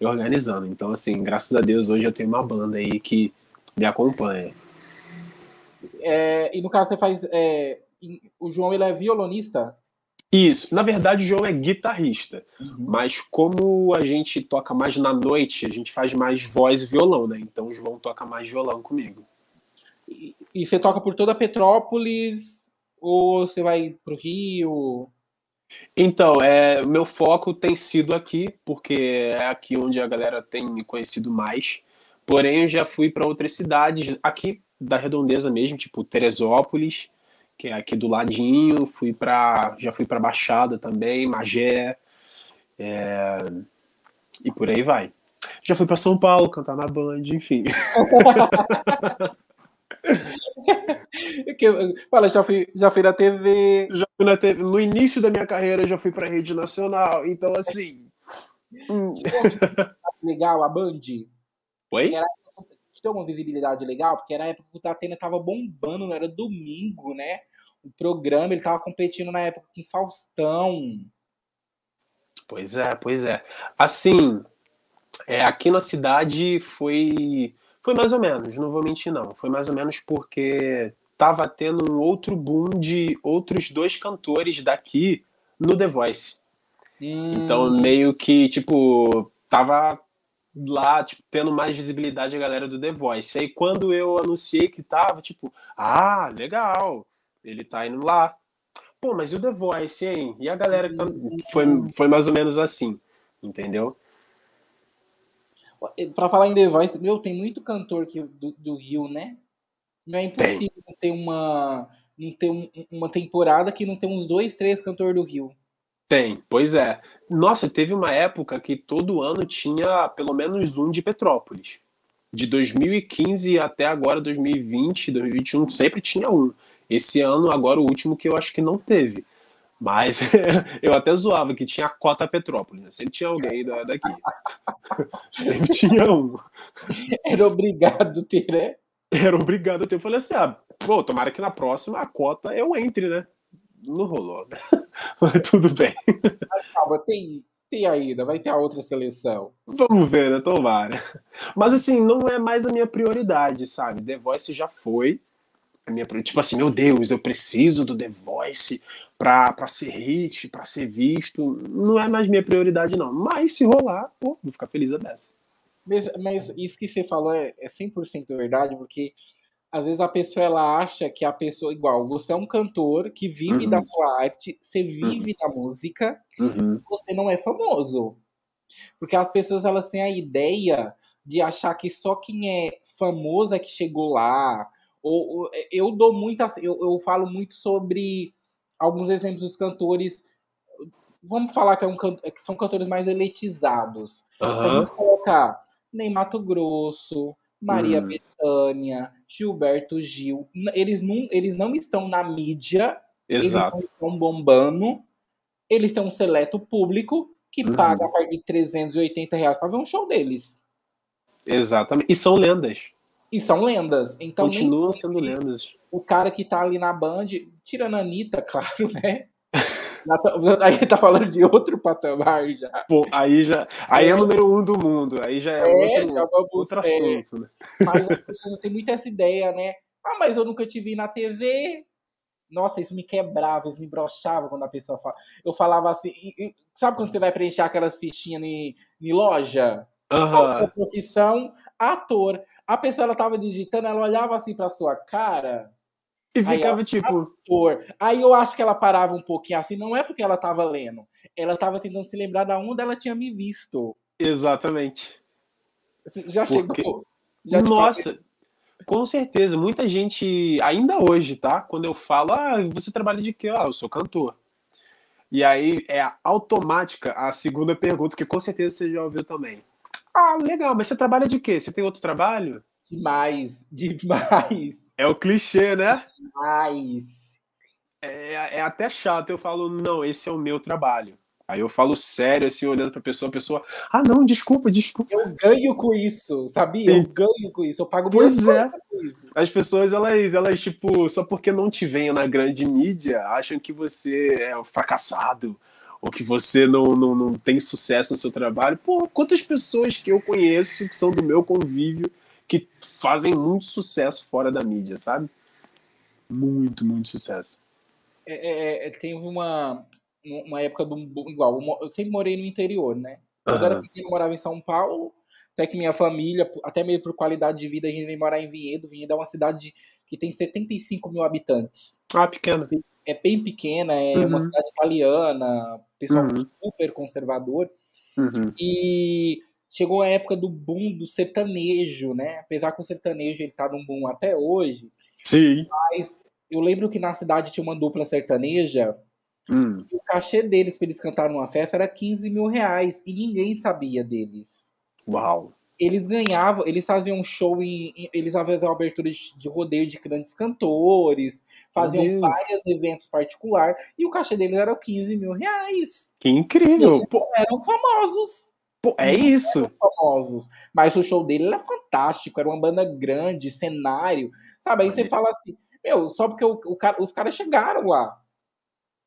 organizando. Então, assim, graças a Deus hoje eu tenho uma banda aí que me acompanha. É, e no caso você faz. É, o João ele é violonista? Isso. Na verdade, o João é guitarrista. Uhum. Mas como a gente toca mais na noite, a gente faz mais voz e violão, né? Então o João toca mais violão comigo. E, e você toca por toda Petrópolis ou você vai pro Rio? Então, é, meu foco tem sido aqui, porque é aqui onde a galera tem me conhecido mais. Porém, eu já fui para outras cidades, aqui da redondeza mesmo, tipo Teresópolis, que é aqui do ladinho, fui para já fui para Baixada também, Magé, é, e por aí vai. Já fui para São Paulo cantar na Band, enfim. Fala, já fui, já fui na TV. Já fui na TV. No início da minha carreira, já fui pra rede nacional. Então, assim. hum. legal a Band? Oi? Era, tem uma visibilidade legal, porque era a época que o Tatena tava bombando, não era domingo, né? O programa, ele tava competindo na época com Faustão. Pois é, pois é. Assim, é, aqui na cidade foi foi mais ou menos, não vou mentir não. Foi mais ou menos porque tava tendo um outro boom de outros dois cantores daqui no The Voice. Hum. Então meio que tipo tava lá tipo, tendo mais visibilidade a galera do The Voice. Aí quando eu anunciei que tava, tipo, ah, legal, ele tá indo lá. Pô, mas e o The Voice, hein? E a galera foi, foi mais ou menos assim, entendeu? Pra falar em The Voice, meu, tem muito cantor que, do, do Rio, né? Não é impossível tem. ter uma não ter um, uma temporada que não tem uns dois, três cantores do Rio. Tem, pois é. Nossa, teve uma época que todo ano tinha pelo menos um de Petrópolis. De 2015 até agora, 2020, 2021, sempre tinha um. Esse ano, agora, o último que eu acho que não teve. Mas eu até zoava que tinha a cota Petrópolis. Né? Sempre tinha alguém daqui. Sempre tinha um. Era obrigado a ter, né? Era obrigado a ter. Eu falei assim: ah, pô, tomara que na próxima a cota eu entre, né? Não rolou, né? Mas tudo bem. Mas calma, tem, tem ainda, vai ter a outra seleção. Vamos ver, né? Tomara. Mas assim, não é mais a minha prioridade, sabe? The Voice já foi a minha, tipo assim, meu Deus, eu preciso do The Voice pra, pra ser hit, pra ser visto. Não é mais minha prioridade, não. Mas se rolar, pô, vou ficar feliz a dessa. Mas, mas isso que você falou é, é 100% verdade, porque às vezes a pessoa ela acha que a pessoa, igual, você é um cantor que vive uhum. da sua arte, você vive uhum. da música, uhum. você não é famoso. Porque as pessoas elas têm a ideia de achar que só quem é famoso é que chegou lá, ou, é, eu dou muita. Eu, eu falo muito sobre alguns exemplos dos cantores. Vamos falar que, é um, que são cantores mais elitizados. Uhum. Se a gente colocar Ney Mato Grosso, Maria uhum. Bethânia, Gilberto Gil, eles não, eles não estão na mídia, Exato. eles não estão bombando, eles têm um seleto público que uhum. paga a partir de 380 reais para ver um show deles. Exatamente. E são lendas. E são lendas. Então, Continuam sendo lendas. O cara que tá ali na Band, tirando a Anitta, claro, né? aí tá falando de outro patamar já. Pô, aí já. Aí é, é número um do mundo. Aí já é, é outro, já vamos, outro assunto. Né? Mas as pessoas têm muito essa ideia, né? Ah, mas eu nunca te vi na TV. Nossa, isso me quebrava, isso me brochava quando a pessoa fala. Eu falava assim. Sabe quando você vai preencher aquelas fichinhas em loja? Uhum. profissão, ator. A pessoa ela tava digitando, ela olhava assim pra sua cara. E ficava aí, tipo. Ator. Aí eu acho que ela parava um pouquinho assim, não é porque ela tava lendo. Ela tava tentando se lembrar da onde ela tinha me visto. Exatamente. Já porque... chegou. Já Nossa, com certeza. Muita gente, ainda hoje, tá? Quando eu falo, ah, você trabalha de quê? Ah, eu sou cantor. E aí é automática a segunda pergunta, que com certeza você já ouviu também. Ah, legal, mas você trabalha de quê? Você tem outro trabalho? Demais, demais. É o clichê, né? Demais. É, é até chato. Eu falo, não, esse é o meu trabalho. Aí eu falo sério, assim, olhando pra pessoa, a pessoa, ah, não, desculpa, desculpa. Eu ganho com isso, sabia? Eu ganho com isso, eu pago pois é. com isso. As pessoas, elas, elas, tipo, só porque não te veem na grande mídia, acham que você é um fracassado, ou que você não, não, não tem sucesso no seu trabalho. Pô, quantas pessoas que eu conheço que são do meu convívio que fazem muito sucesso fora da mídia, sabe? Muito, muito sucesso. É, é, é tem uma, uma época do. Igual, eu sempre morei no interior, né? Quando uhum. era pequeno, eu morava em São Paulo, até que minha família, até mesmo por qualidade de vida, a gente veio morar em Vinhedo. Vinhedo é uma cidade que tem 75 mil habitantes. Ah, pequena é bem pequena, é uhum. uma cidade italiana, pessoal uhum. super conservador. Uhum. E chegou a época do boom do sertanejo, né? Apesar que o sertanejo ele tá num boom até hoje. Sim. Mas eu lembro que na cidade tinha uma dupla sertaneja. Hum. o cachê deles para eles cantarem numa festa era 15 mil reais e ninguém sabia deles. Uau! eles ganhavam, eles faziam show em. em eles faziam abertura de, de rodeio de grandes cantores, faziam Deus. vários eventos particulares, e o cachê deles era 15 mil reais. Que incrível. Eram famosos. Pô, é isso. famosos. Mas o show dele era fantástico, era uma banda grande, cenário. Sabe? Aí você fala assim, meu, só porque o, o cara- os caras chegaram lá.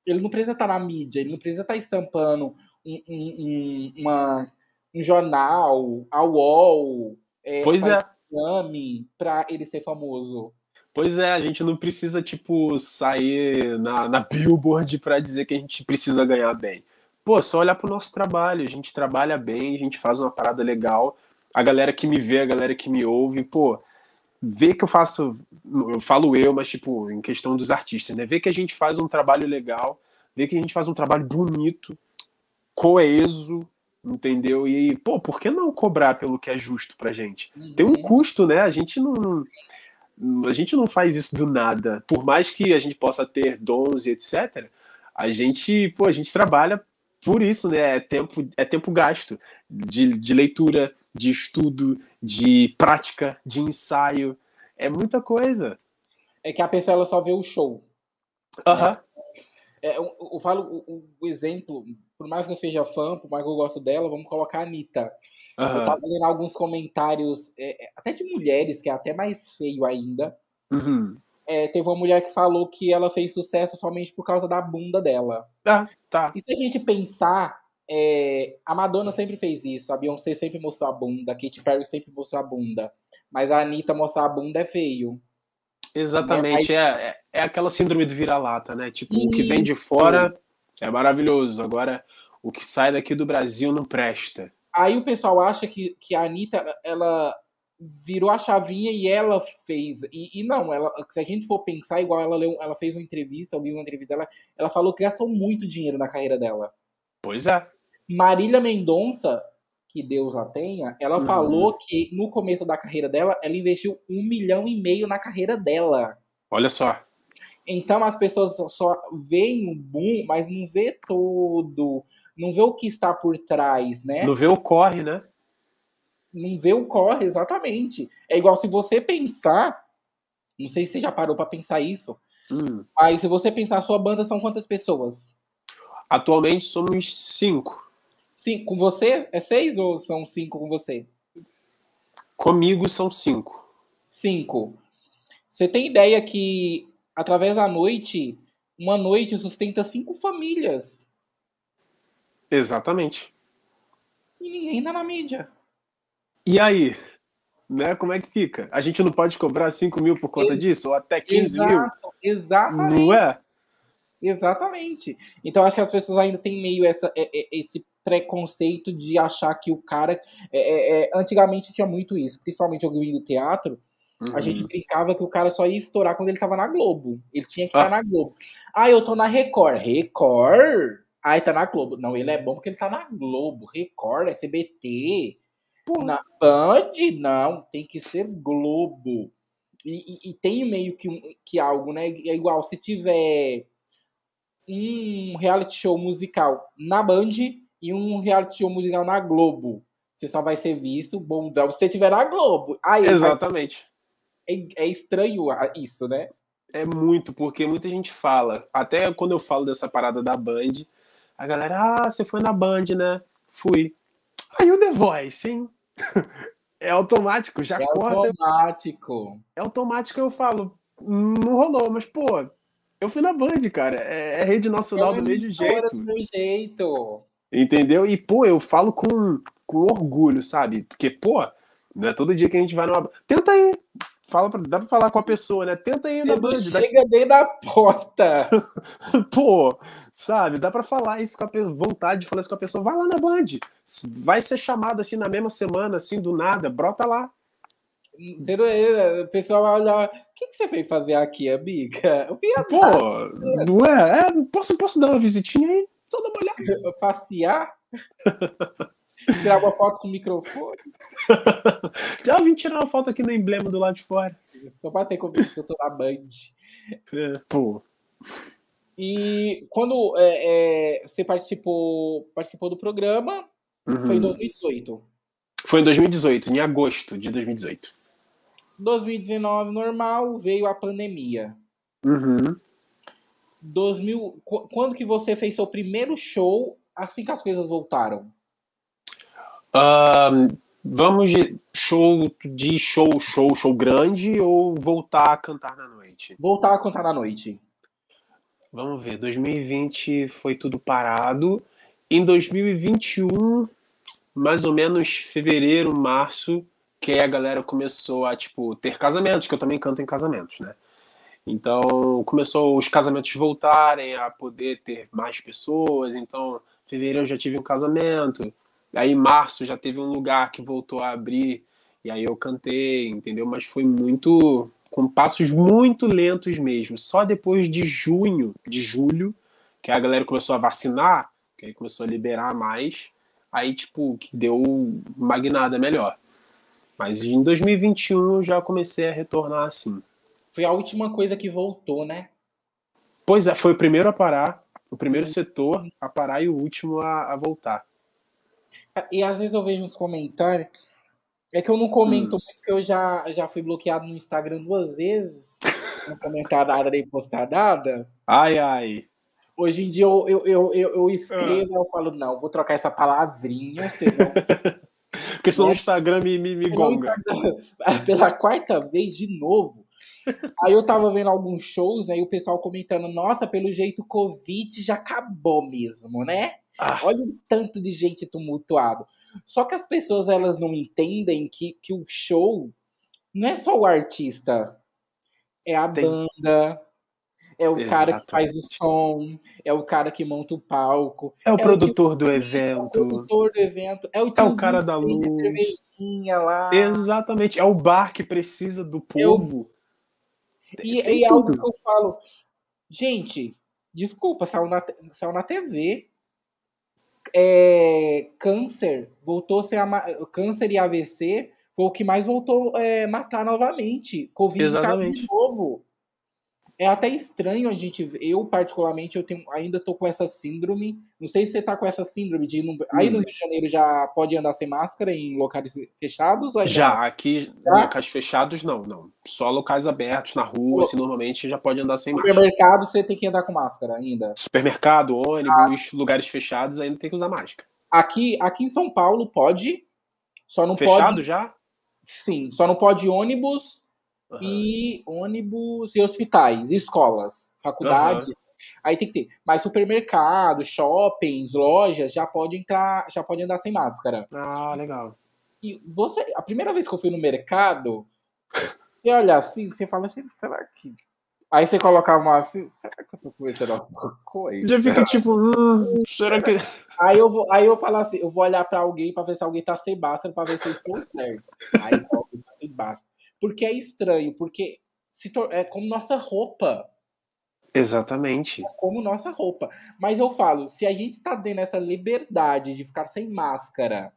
Ele não precisa estar na mídia, ele não precisa estar estampando um, um- um- uma- um jornal, a UOL, é, Pois é. exame pra ele ser famoso. Pois é, a gente não precisa, tipo, sair na, na billboard pra dizer que a gente precisa ganhar bem. Pô, só olhar pro nosso trabalho. A gente trabalha bem, a gente faz uma parada legal. A galera que me vê, a galera que me ouve, pô, vê que eu faço. Eu falo eu, mas, tipo, em questão dos artistas, né? Vê que a gente faz um trabalho legal, vê que a gente faz um trabalho bonito, coeso, entendeu? E, pô, por que não cobrar pelo que é justo pra gente? tem um Uhum. custo, né? A gente não a gente não faz isso do nada. Por mais que a gente possa ter dons e etc, a gente, pô, a gente trabalha por isso, né? É tempo, é tempo gasto de, de leitura, de estudo, de prática, de ensaio. É muita coisa. É que a pessoa ela só vê o show. Aham. É, eu, eu falo o, o exemplo, por mais que eu seja fã, por mais que eu gosto dela, vamos colocar a Anitta. Eu tava lendo alguns comentários, é, é, até de mulheres, que é até mais feio ainda. Uhum. É, teve uma mulher que falou que ela fez sucesso somente por causa da bunda dela. Ah, tá. E se a gente pensar, é, a Madonna sempre fez isso, a Beyoncé sempre mostrou a bunda, a Katy Perry sempre mostrou a bunda. Mas a Anitta mostrar a bunda é feio. Exatamente. É, é, é aquela síndrome do vira-lata, né? Tipo, o que vem de Isso. fora é maravilhoso. Agora, o que sai daqui do Brasil não presta. Aí o pessoal acha que, que a Anitta, ela virou a chavinha e ela fez. E, e não, ela, se a gente for pensar, igual ela, leu, ela fez uma entrevista, eu li uma entrevista dela, ela falou que gastou muito dinheiro na carreira dela. Pois é. Marília Mendonça, que Deus a tenha, ela Uhum. falou que no começo da carreira dela, ela investiu um milhão e meio na carreira dela. Olha só. Então as pessoas só- veem o boom, mas não vê todo, não vê o que está por trás, né? Não vê o corre, né? Não vê o corre, exatamente. É igual se você pensar, não sei se você já parou pra pensar isso, Hum. mas se você pensar, a sua banda são quantas pessoas? Atualmente somos cinco. Sim, com você é seis ou são cinco com você? Comigo são cinco. Cinco. Você tem ideia que através da noite, uma noite sustenta cinco famílias Exatamente. e ninguém tá na mídia. E aí? Né? Como é que fica? A gente não pode cobrar 5 mil por conta disso? Ou até 15 mil? Exato, exatamente. Não é? Exatamente. Então acho que as pessoas ainda têm meio essa, é- é- esse preconceito de achar que o cara. é- é- é, antigamente tinha muito isso, principalmente eu do teatro. A gente Uhum. brincava que o cara só ia estourar quando ele tava na Globo. Ele tinha que Ah. estar na Globo. Ah, eu tô na Record. Record? Ah, ele tá na Globo. Não, ele é bom porque ele tá na Globo. Record, SBT. Pô. Na Band, não. Tem que ser Globo. E, e- e tem meio que, que algo, né? É igual se tiver um reality show musical na Band e um reality show musical na Globo. Você só vai ser visto bom se você tiver na Globo. Aí Exatamente. é, é estranho isso, né? É muito, porque muita gente fala. Até quando eu falo dessa parada da Band, a galera, ah, você foi na Band, né? Fui. Aí o The Voice, hein? É automático, já É corta. automático. É automático eu falo, não rolou, mas pô, eu fui na Band, cara. É, é rede nacional do mesmo jeito. Do mesmo jeito. Entendeu? E, pô, eu falo com, com orgulho, sabe? Porque, pô, não é todo dia que a gente vai numa. Tenta aí. Fala pra, dá pra falar com a pessoa, né? Tenta aí na Band. dá- chega dentro da porta. Pô, sabe? Dá pra falar isso com a pessoa, vontade de falar isso com a pessoa. Vai lá na Band. Vai ser chamado assim na mesma semana, assim, do nada. Brota lá. Não é- O pessoal vai olhar. O que, que você veio fazer aqui, amiga? Pô, não é? é posso, posso dar uma visitinha aí? Só dá uma olhada. passear. Tirar uma foto com o microfone. Já vim tirar uma foto aqui no emblema do lado de fora. Só pra ter comigo que eu tô na Band. É, pô. E quando é, é, você participou, participou do programa, foi em Uhum. 2018. Foi em 2018, em agosto de 2018. 2019 normal, veio a pandemia. Uhum. 2000, quando que você fez seu primeiro show assim que as coisas voltaram? Uh, vamos de show de show, show, show grande ou voltar a cantar na noite? Voltar a cantar na noite. Vamos ver, 2020 foi tudo parado. Em 2021, mais ou menos fevereiro, março, que aí a galera começou a tipo ter casamentos, que eu também canto em casamentos, né? Então começou os casamentos voltarem a poder ter mais pessoas. Então, fevereiro eu já tive um casamento. Aí, março já teve um lugar que voltou a abrir. E aí eu cantei, entendeu? Mas foi muito. com passos muito lentos mesmo. Só depois de junho, de julho, que a galera começou a vacinar, que aí começou a liberar mais. Aí, tipo, que deu uma guinada melhor. Mas em 2021 eu já comecei a retornar assim. Foi a última coisa que voltou, né? Pois é, foi o primeiro a parar, o primeiro setor a parar e o último a, a voltar. E às vezes eu vejo uns comentários. É que eu não comento hum. muito, porque eu já, já fui bloqueado no Instagram duas vezes. Nada nem postar nada. Ai, ai. Hoje em dia eu, eu, eu, eu, eu escrevo e ah. eu falo, não, vou trocar essa palavrinha, senão. Porque senão o Instagram me, me, me gonga. Pela quarta vez de novo. Aí eu tava vendo alguns shows, né? E o pessoal comentando, nossa, pelo jeito o Covid já acabou mesmo, né? Ah. Olha o tanto de gente tumultuado. Só que as pessoas elas não entendem que, que o show não é só o artista, é a Tem... banda, é o Exatamente. cara que faz o som, é o cara que monta o palco. É o é produtor o do evento. É o produtor do evento. É o, é o cara da luz. lá. Exatamente. É o bar que precisa do povo. E, e é algo que eu falo. Gente, desculpa, saiu na, saiu na TV. É, câncer voltou a ser a, câncer e AVC foi o que mais voltou a é, matar novamente. Covid de novo. É até estranho a gente. Eu, particularmente, eu tenho, ainda tô com essa síndrome. Não sei se você tá com essa síndrome de. Hum. Aí no Rio de Janeiro já pode andar sem máscara em locais fechados? já, já, aqui, já? locais fechados, não, não. Só locais abertos na rua, assim, normalmente já pode andar sem máscara. Supermercado, você tem que andar com máscara ainda. Supermercado, ônibus, ah. lugares fechados, ainda tem que usar máscara. Aqui, aqui em São Paulo pode. Só não Fechado pode. já? Sim, só não pode ônibus Uhum. E ônibus e hospitais, escolas, faculdades. Uhum. Aí tem que ter. Mas supermercado, shoppings, lojas já pode entrar, já pode andar sem máscara. Ah, legal. E você, a primeira vez que eu fui no mercado, você olha assim, você fala assim, será que Aí você coloca uma assim, será que eu tô cometendo alguma coisa? Já fica tipo, hum, será que. Aí eu vou, aí eu falo assim, eu vou olhar pra alguém pra ver se alguém tá sem máscara, pra ver se eu estou certo. Aí alguém tá sem máscara. Porque é estranho, porque se é como nossa roupa. Exatamente. É como nossa roupa. Mas eu falo, se a gente tá dando essa liberdade de ficar sem máscara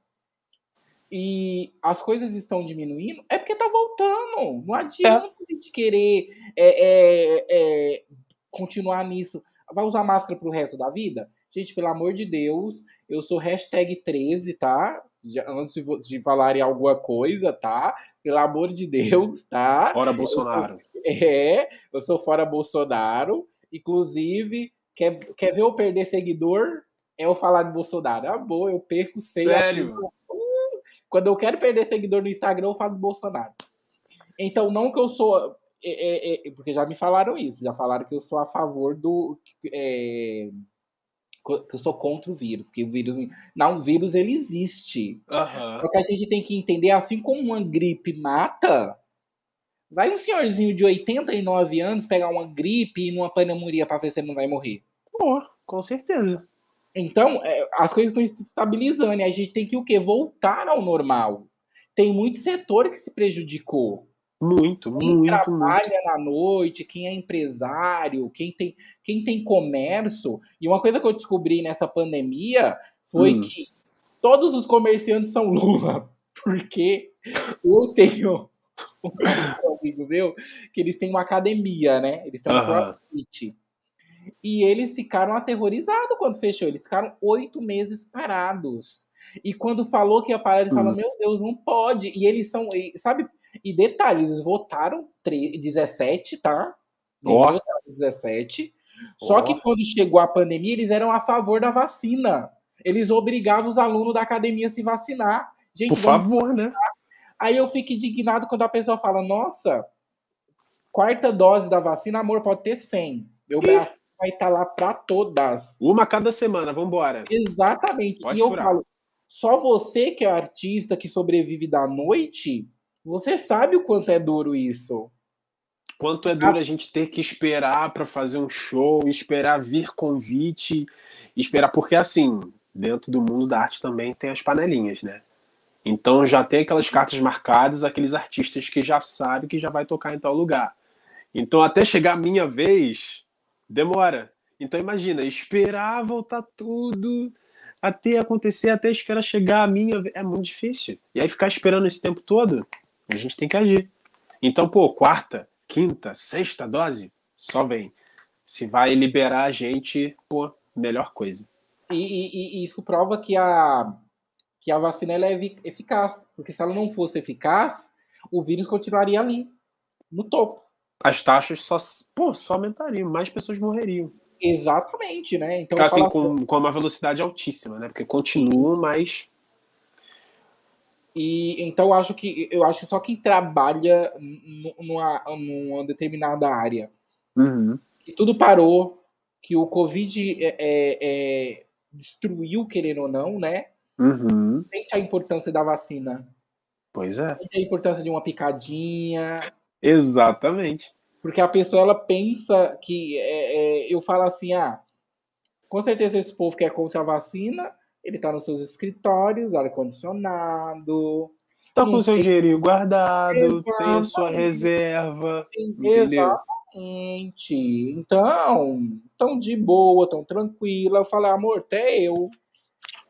e as coisas estão diminuindo, é porque tá voltando. Não adianta é. a gente querer é, é, é, continuar nisso. Vai usar máscara pro resto da vida? Gente, pelo amor de Deus, eu sou hashtag 13, tá? Antes de, de falarem alguma coisa, tá? Pelo amor de Deus, tá? Fora Bolsonaro. Eu sou, é, eu sou fora Bolsonaro. Inclusive, quer, quer ver eu perder seguidor? É eu falar de Bolsonaro. Ah, boa, eu perco sem. Sério? Uh, quando eu quero perder seguidor no Instagram, eu falo de Bolsonaro. Então, não que eu sou. É, é, é, porque já me falaram isso, já falaram que eu sou a favor do. Que eu sou contra o vírus, que o vírus. Não, o vírus ele existe. Uhum. Só que a gente tem que entender, assim como uma gripe mata, vai um senhorzinho de 89 anos pegar uma gripe e numa pneumonia para ver se ele não vai morrer. Oh, com certeza. Então, é, as coisas estão se estabilizando e a gente tem que o quê? Voltar ao normal. Tem muito setor que se prejudicou. Muito, quem muito. trabalha muito. na noite, quem é empresário, quem tem, quem tem comércio. E uma coisa que eu descobri nessa pandemia foi hum. que todos os comerciantes são Lula. Porque eu tenho um amigo meu que eles têm uma academia, né? Eles têm um crossfit. E eles ficaram aterrorizados quando fechou. Eles ficaram oito meses parados. E quando falou que ia parar, ele hum. falou: Meu Deus, não pode. E eles são, sabe? E detalhe, eles votaram 17, tá? Oh. votaram 17. Só oh. que quando chegou a pandemia, eles eram a favor da vacina. Eles obrigavam os alunos da academia a se vacinar. Gente, Por favor, né? Aí eu fico indignado quando a pessoa fala: Nossa, quarta dose da vacina, amor, pode ter 100. Meu braço vai estar tá lá para todas. Uma cada semana, vambora. Exatamente. Pode e furar. eu falo: só você que é artista, que sobrevive da noite, você sabe o quanto é duro isso. Quanto é duro a, a gente ter que esperar para fazer um show, esperar vir convite, esperar. Porque, assim, dentro do mundo da arte também tem as panelinhas, né? Então já tem aquelas cartas marcadas, aqueles artistas que já sabem que já vai tocar em tal lugar. Então até chegar a minha vez, demora. Então imagina, esperar voltar tudo, até acontecer, até esperar chegar a minha vez, é muito difícil. E aí ficar esperando esse tempo todo, a gente tem que agir. Então, pô, quarta, quinta, sexta dose, só vem. Se vai liberar a gente, pô, melhor coisa. E, e, e isso prova que a, que a vacina é eficaz. Porque se ela não fosse eficaz, o vírus continuaria ali, no topo. As taxas só, pô, só aumentariam, mais pessoas morreriam. Exatamente, né? Então, assim, com, com uma velocidade altíssima, né? Porque continuam, mas e então acho que eu acho que só quem trabalha numa, numa determinada área uhum. que tudo parou, que o Covid é, é, é, destruiu, querendo ou não, né? Uhum. Sente a importância da vacina. Pois é. Sente a importância de uma picadinha. Exatamente. Porque a pessoa ela pensa que é, é eu falo assim, ah, com certeza esse povo que é contra a vacina ele tá nos seus escritórios, ar-condicionado. Tá com seu dinheirinho guardado, Exatamente. tem a sua reserva. Exatamente. Então, tão de boa, tão tranquila. Eu falei, amor, até eu.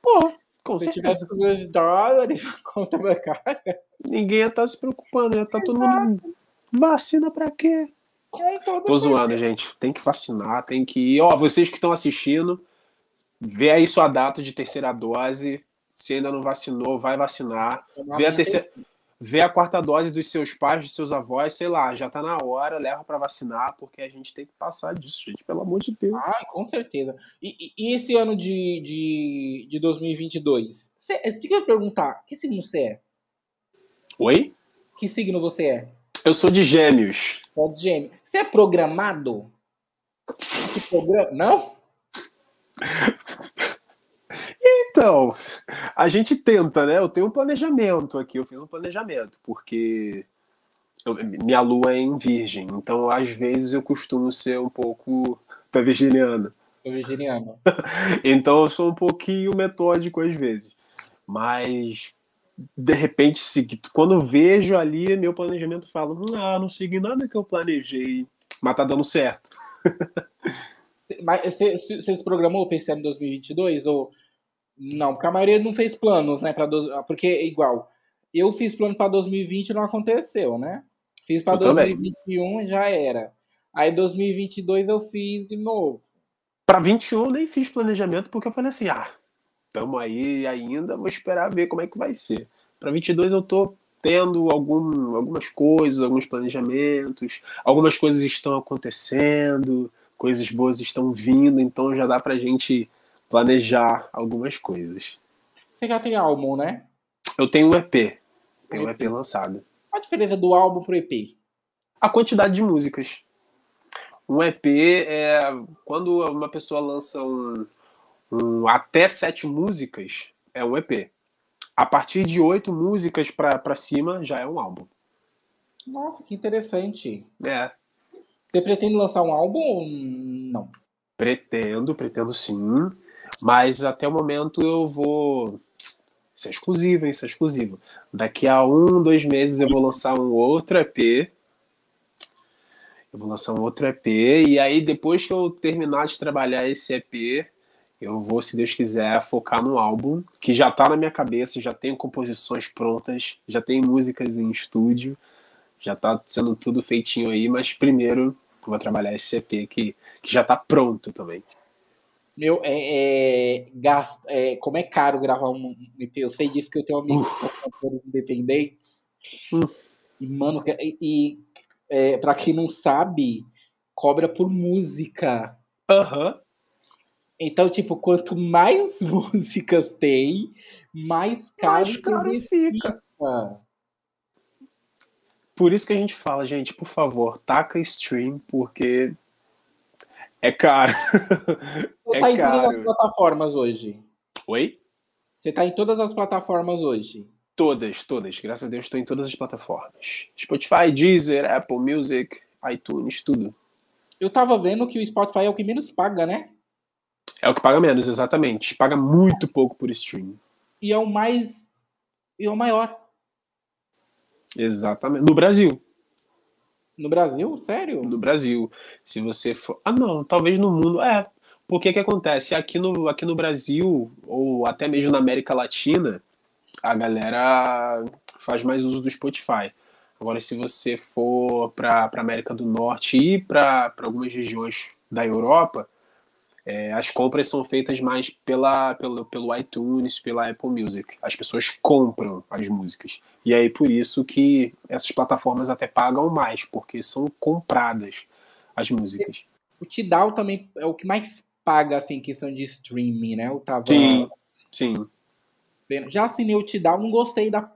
Pô, com se certeza. tivesse meus dólares conta minha cara. Ninguém ia estar tá se preocupando, ia estar tá todo mundo. Vacina pra quê? Tô zoando, gente. Tem que vacinar, tem que ir. Ó, vocês que estão assistindo, Vê aí sua data de terceira dose. Se ainda não vacinou, vai vacinar. Vê a, terceira, vê a quarta dose dos seus pais, dos seus avós, sei lá, já tá na hora, leva para vacinar, porque a gente tem que passar disso, gente, pelo amor de Deus. Ah, com certeza. E, e esse ano de, de, de 2022? Você, eu queria perguntar, que signo você é? Oi? Que signo você é? Eu sou de gêmeos. É de gêmeos. Você é programado? Programa... Não? Então, a gente tenta, né? Eu tenho um planejamento aqui, eu fiz um planejamento, porque eu, minha lua é em virgem, então às vezes eu costumo ser um pouco tá virginiano. Sou virginiano. então eu sou um pouquinho metódico às vezes. Mas de repente, quando eu vejo ali meu planejamento, falo, ah, não segui nada que eu planejei, mas tá dando certo. Mas você, se programou esse ano 2022 ou não? Porque a maioria não fez planos, né? Pra do... Porque é igual. Eu fiz plano para 2020 e não aconteceu, né? Fiz para 2021 também. já era. Aí 2022 eu fiz de novo. Para 21 eu nem fiz planejamento porque eu falei assim, ah, estamos aí ainda, vou esperar ver como é que vai ser. Para 22 eu tô tendo algum, algumas coisas, alguns planejamentos, algumas coisas estão acontecendo, coisas boas estão vindo, então já dá pra gente planejar algumas coisas. Você já tem álbum, né? Eu tenho um EP. Tenho um EP, EP lançado. Qual a diferença do álbum pro EP? A quantidade de músicas. Um EP é quando uma pessoa lança um, um até sete músicas, é um EP. A partir de oito músicas para cima já é um álbum. Nossa, que interessante. É. Você pretende lançar um álbum ou não? Pretendo, pretendo sim. Mas até o momento eu vou. Isso é exclusivo, isso é exclusivo. Daqui a um, dois meses eu vou lançar um outro EP. Eu vou lançar um outro EP. E aí, depois que eu terminar de trabalhar esse EP, eu vou, se Deus quiser, focar no álbum, que já tá na minha cabeça, já tenho composições prontas, já tem músicas em estúdio já tá sendo tudo feitinho aí, mas primeiro vou trabalhar esse EP que, que já tá pronto também. Meu, é, é, gasto, é, como é caro gravar um EP. Eu sei disso que eu tenho amigos que são cantores independentes. Hum. E, mano, e, e é, pra quem não sabe, cobra por música. Aham. Então, tipo, quanto mais músicas tem, mais caro, Mais caro fica. Por isso que a gente fala, gente, por favor, taca stream, porque é caro. Você É tá em todas as plataformas hoje. Oi? Você tá em todas as plataformas hoje. Todas, todas. Graças a Deus estou em todas as plataformas. Spotify, Deezer, Apple Music, iTunes, tudo. Eu tava vendo que o Spotify é o que menos paga, né? É o que paga menos, exatamente. Paga muito pouco por stream. E é o mais. E é o maior. Exatamente. No Brasil. No Brasil? Sério? No Brasil. Se você for. Ah, não, talvez no mundo. É. Porque que acontece? Aqui no, aqui no Brasil, ou até mesmo na América Latina, a galera faz mais uso do Spotify. Agora, se você for para a América do Norte e para algumas regiões da Europa, é, as compras são feitas mais pela, pelo, pelo iTunes, pela Apple Music. As pessoas compram as músicas. E aí, por isso que essas plataformas até pagam mais, porque são compradas as músicas. O Tidal também é o que mais paga, assim, em questão de streaming, né? Eu tava Sim, sim. Já assinei o Tidal, não gostei da,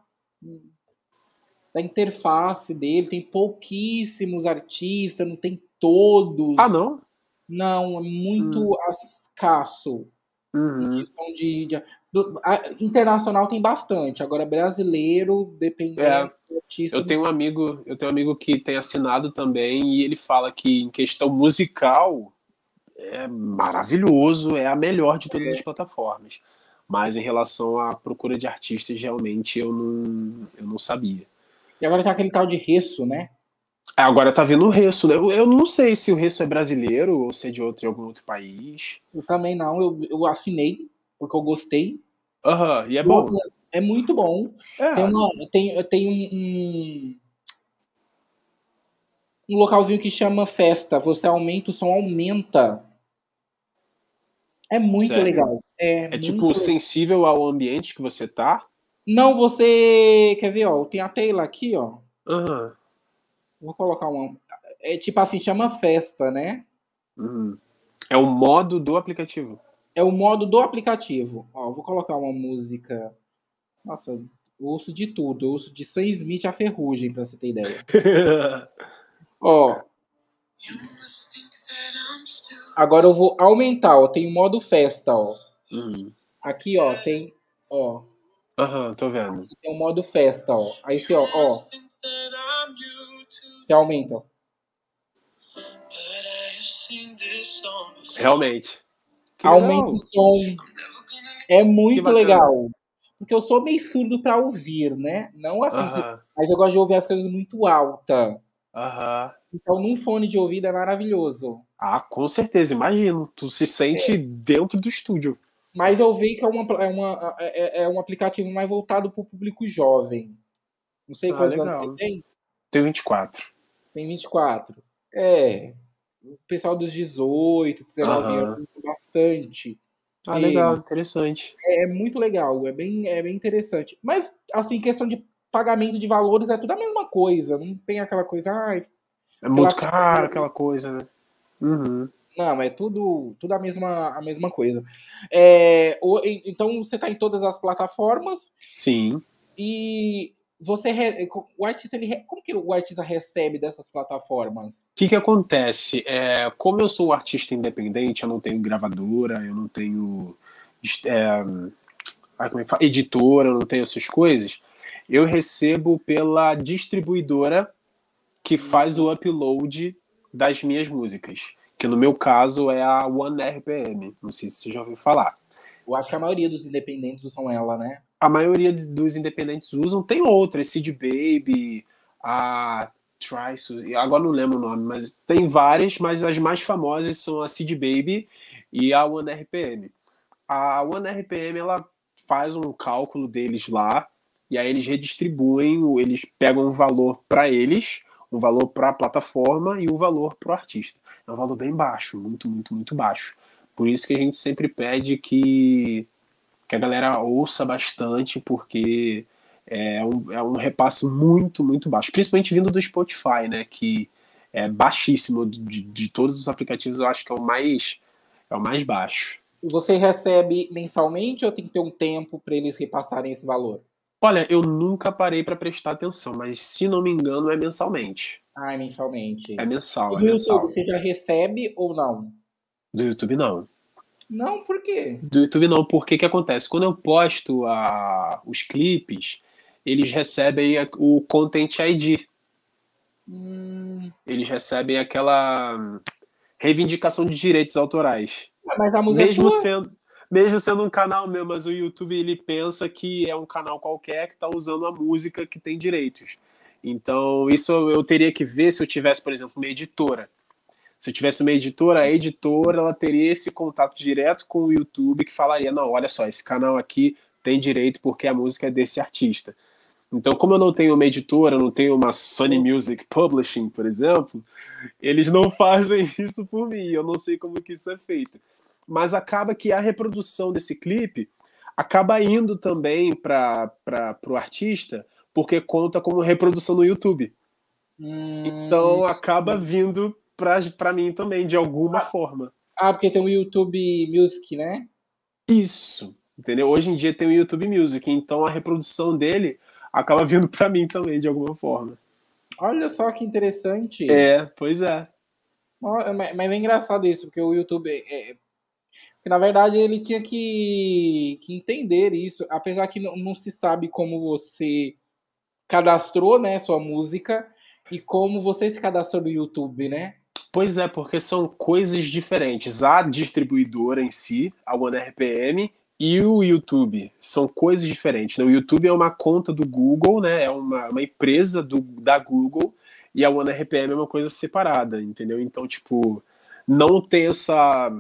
da interface dele. Tem pouquíssimos artistas, não tem todos. Ah, não? Não, é muito escasso. Em Uhum. questão de, de- do- a- internacional tem bastante. Agora, brasileiro, dependendo É, do artista. Eu tenho um amigo, eu tenho um amigo que tem assinado também e ele fala que em questão musical é maravilhoso, é a melhor de todas as plataformas. Mas em relação à procura de artistas, realmente eu não, eu não sabia. E agora tá aquele tal de Resso, né? Agora tá vindo o Resso, né? Eu, não sei se o Resso é brasileiro ou se é de outro, de algum outro país. Eu também não, eu, eu assinei, porque eu gostei. Aham, e é bom. É muito bom. É, Tem, uma, tem, tem um, um, um localzinho que chama festa. Você aumenta, o som aumenta. É muito Sério? legal. É, é tipo legal. sensível ao ambiente que você tá. Não, você. Quer ver, ó? Tem a tela aqui, ó. Aham. Vou colocar uma. É tipo assim, chama festa, né? Uhum. É o modo do aplicativo. É o modo do aplicativo. Ó, vou colocar uma música. Nossa, eu ouço de tudo. Eu ouço de Sam Smith a Ferrugem, pra você ter ideia. Ó. Agora eu vou aumentar, ó. Tem o modo festa, ó. Uhum. Aqui, ó, tem. Ó. Aham, tô vendo. Tem o modo festa, ó. Aí você, ó, ó. Você aumenta, ó. Realmente. Que Aumenta legal. o som. É muito legal. Porque eu sou meio surdo pra ouvir, né? Não assim, se- Aham, mas eu gosto de ouvir as coisas muito alta. aham. Então, num fone de ouvido é maravilhoso. Ah, com certeza, imagino. Tu se sente dentro do estúdio. Mas eu vi que é, uma, é, uma, é, é um aplicativo mais voltado pro público jovem. Não sei Ah, quantos legal. anos você tem. Tem 24. Tem 24. É. O pessoal dos 18, 19 Aham. anos bastante. Ah, E- legal, interessante. É muito legal, é bem, é bem interessante. Mas, assim, questão de pagamento de valores é tudo a mesma coisa. Não tem aquela coisa, ai, É muito caro aquela coisa, né? Uhum. Não, é tudo, tudo a, mesma, a mesma coisa. É, o- então você está em todas as plataformas Sim. e você re- o artista ele, como que o artista recebe dessas plataformas? O que, que acontece? É, como eu sou um artista independente, eu não tenho gravadora, eu não tenho é, é editora, eu não tenho essas coisas, eu recebo pela distribuidora que faz o upload das minhas músicas. Que no meu caso é a One RPM. Não sei se você já ouviu falar. Eu acho que a maioria dos independentes usam ela, né? A maioria dos independentes usam, tem outras, Seed Baby, a Trice, agora não lembro o nome, mas tem várias, mas as mais famosas são a Seed Baby e a One RPM. A One RPM ela faz um cálculo deles lá e aí eles redistribuem, eles pegam um valor para eles, um valor para a plataforma e um valor para o artista. É um valor bem baixo, muito, muito, muito baixo. Por isso que a gente sempre pede que, que a galera ouça bastante, porque é um, é um repasse muito, muito baixo. Principalmente vindo do Spotify, né? Que é baixíssimo de, de todos os aplicativos, eu acho que é o mais, é o mais baixo. Você recebe mensalmente ou tem que ter um tempo para eles repassarem esse valor? Olha, eu nunca parei para prestar atenção, mas se não me engano é mensalmente. Ah, é mensalmente. É mensal, E é do mensal. YouTube, você já recebe ou não? Do YouTube não. Não, por quê? Do YouTube não, porque que acontece? Quando eu posto a, os clipes, eles recebem a- o Content ID. Hum, Eles recebem aquela reivindicação de direitos autorais. mas a música Mesmo é sendo, mesmo sendo um canal meu, mas o YouTube ele pensa que é um canal qualquer que está usando a música que tem direitos. Então, isso eu teria que ver se eu tivesse, por exemplo, uma editora. Se eu tivesse uma editora, a editora ela teria esse contato direto com o YouTube que falaria: não, olha só, esse canal aqui tem direito porque a música é desse artista. Então, como eu não tenho uma editora, não tenho uma Sony Music Publishing, por exemplo, eles não fazem isso por mim. Eu não sei como que isso é feito. Mas acaba que a reprodução desse clipe acaba indo também para o artista, porque conta como reprodução no YouTube. Hum, Então acaba vindo para mim também, de alguma forma. Ah, porque tem o YouTube Music, né? Isso, entendeu? Hoje em dia tem o YouTube Music, então a reprodução dele acaba vindo para mim também, de alguma forma. Olha só que interessante. É, pois é. Mas é engraçado isso, porque o YouTube. É, é- que, na verdade, ele tinha que, que entender isso, apesar que não, não se sabe como você cadastrou né, sua música e como você se cadastrou no YouTube, né? Pois é, porque são coisas diferentes. A distribuidora em si, a OneRPM, e o YouTube são coisas diferentes. né? O YouTube é uma conta do Google, né? É uma, uma empresa do, da Google, e a OneRPM é uma coisa separada, entendeu? Então, tipo, não tem essa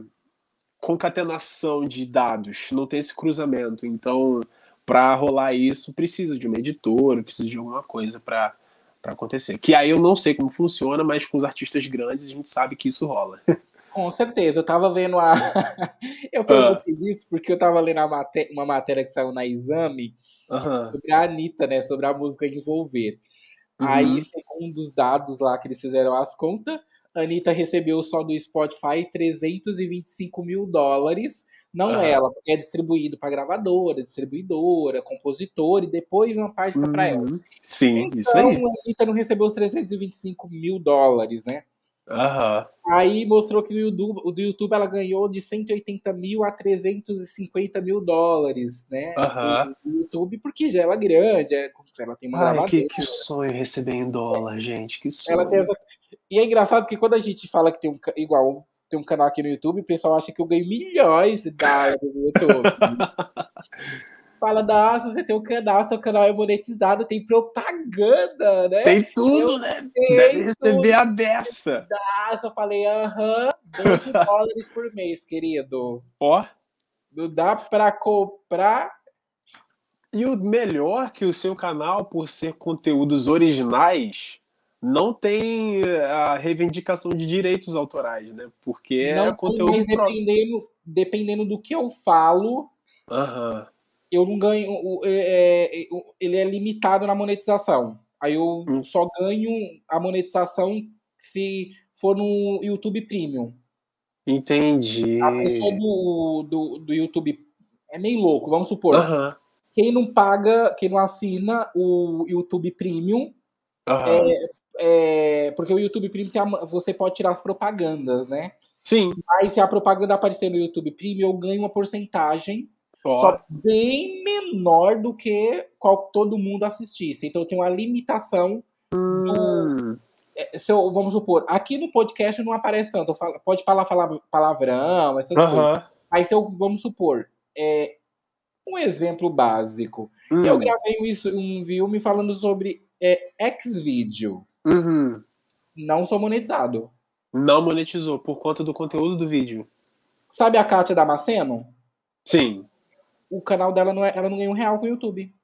concatenação de dados, não tem esse cruzamento. Então, para rolar isso, precisa de uma editora, precisa de alguma coisa para para acontecer. Que aí eu não sei como funciona, mas com os artistas grandes a gente sabe que isso rola. Com certeza, eu tava vendo a. eu perguntei isso porque eu tava lendo maté- uma matéria que saiu na Exame Aham. sobre a Anitta, né? Sobre a música Envolver. Uhum. Aí, segundo os dados lá que eles fizeram as contas, Anitta recebeu só do Spotify 325 mil dólares. Não Aham. ela, porque é distribuído para gravadora, distribuidora, compositor, e depois uma parte fica para ela. Uhum. Sim, isso Então, aí. a Anitta não recebeu os 325 mil dólares, né? Aham. Aí mostrou que no YouTube, o do YouTube ela ganhou de 180 mil a 350 mil dólares, né? Aham. Do YouTube, porque já ela é grande, é, ela tem uma Ai, que, que sonho receber em dólar, gente. Que sonho. Ela tem essa... E é engraçado porque quando a gente fala que tem um igual tem um canal aqui no YouTube, o pessoal acha que eu ganho milhões de dólares no YouTube. Fala, nossa, você tem um canal, seu canal é monetizado, tem propaganda, né? Tem tudo, Eu né? Deve receber a beça. Eu falei, aham, 12 dólares por mês, querido. Ó. Não dá pra comprar. E o melhor que o seu canal, por ser conteúdos originais, não tem eh, a reivindicação de direitos autorais, né? Porque é não tem, conteúdo mas próprio. dependendo, dependendo do que eu falo, Aham. Eu não ganho. o- é, é, ele é limitado na monetização. Aí eu Hum. só ganho a monetização se for no YouTube Premium. Entendi. A pessoa do, do, do YouTube é meio louco, vamos supor. Aham. Quem não paga, quem não assina o YouTube Premium, Aham. é, porque o YouTube Premium a- você pode tirar as propagandas, né? Sim. Aí se a propaganda aparecer no YouTube Premium, eu ganho uma porcentagem Só bem menor do que qual todo mundo assistisse. Então eu tenho uma limitação. Hum. É, Se eu, vamos supor, aqui no podcast não aparece tanto. falo- pode falar, falar palavrão, essas coisas. Aham. Aí se eu, vamos supor, é, um exemplo básico. Hum. Eu gravei um, isso- um filme falando sobre é, Xvideo. Uhum. Não sou monetizado. Não monetizou por conta do conteúdo do vídeo. Sabe a Kátia Damasceno? Sim. O canal dela não é, ela não ganha um real com o YouTube.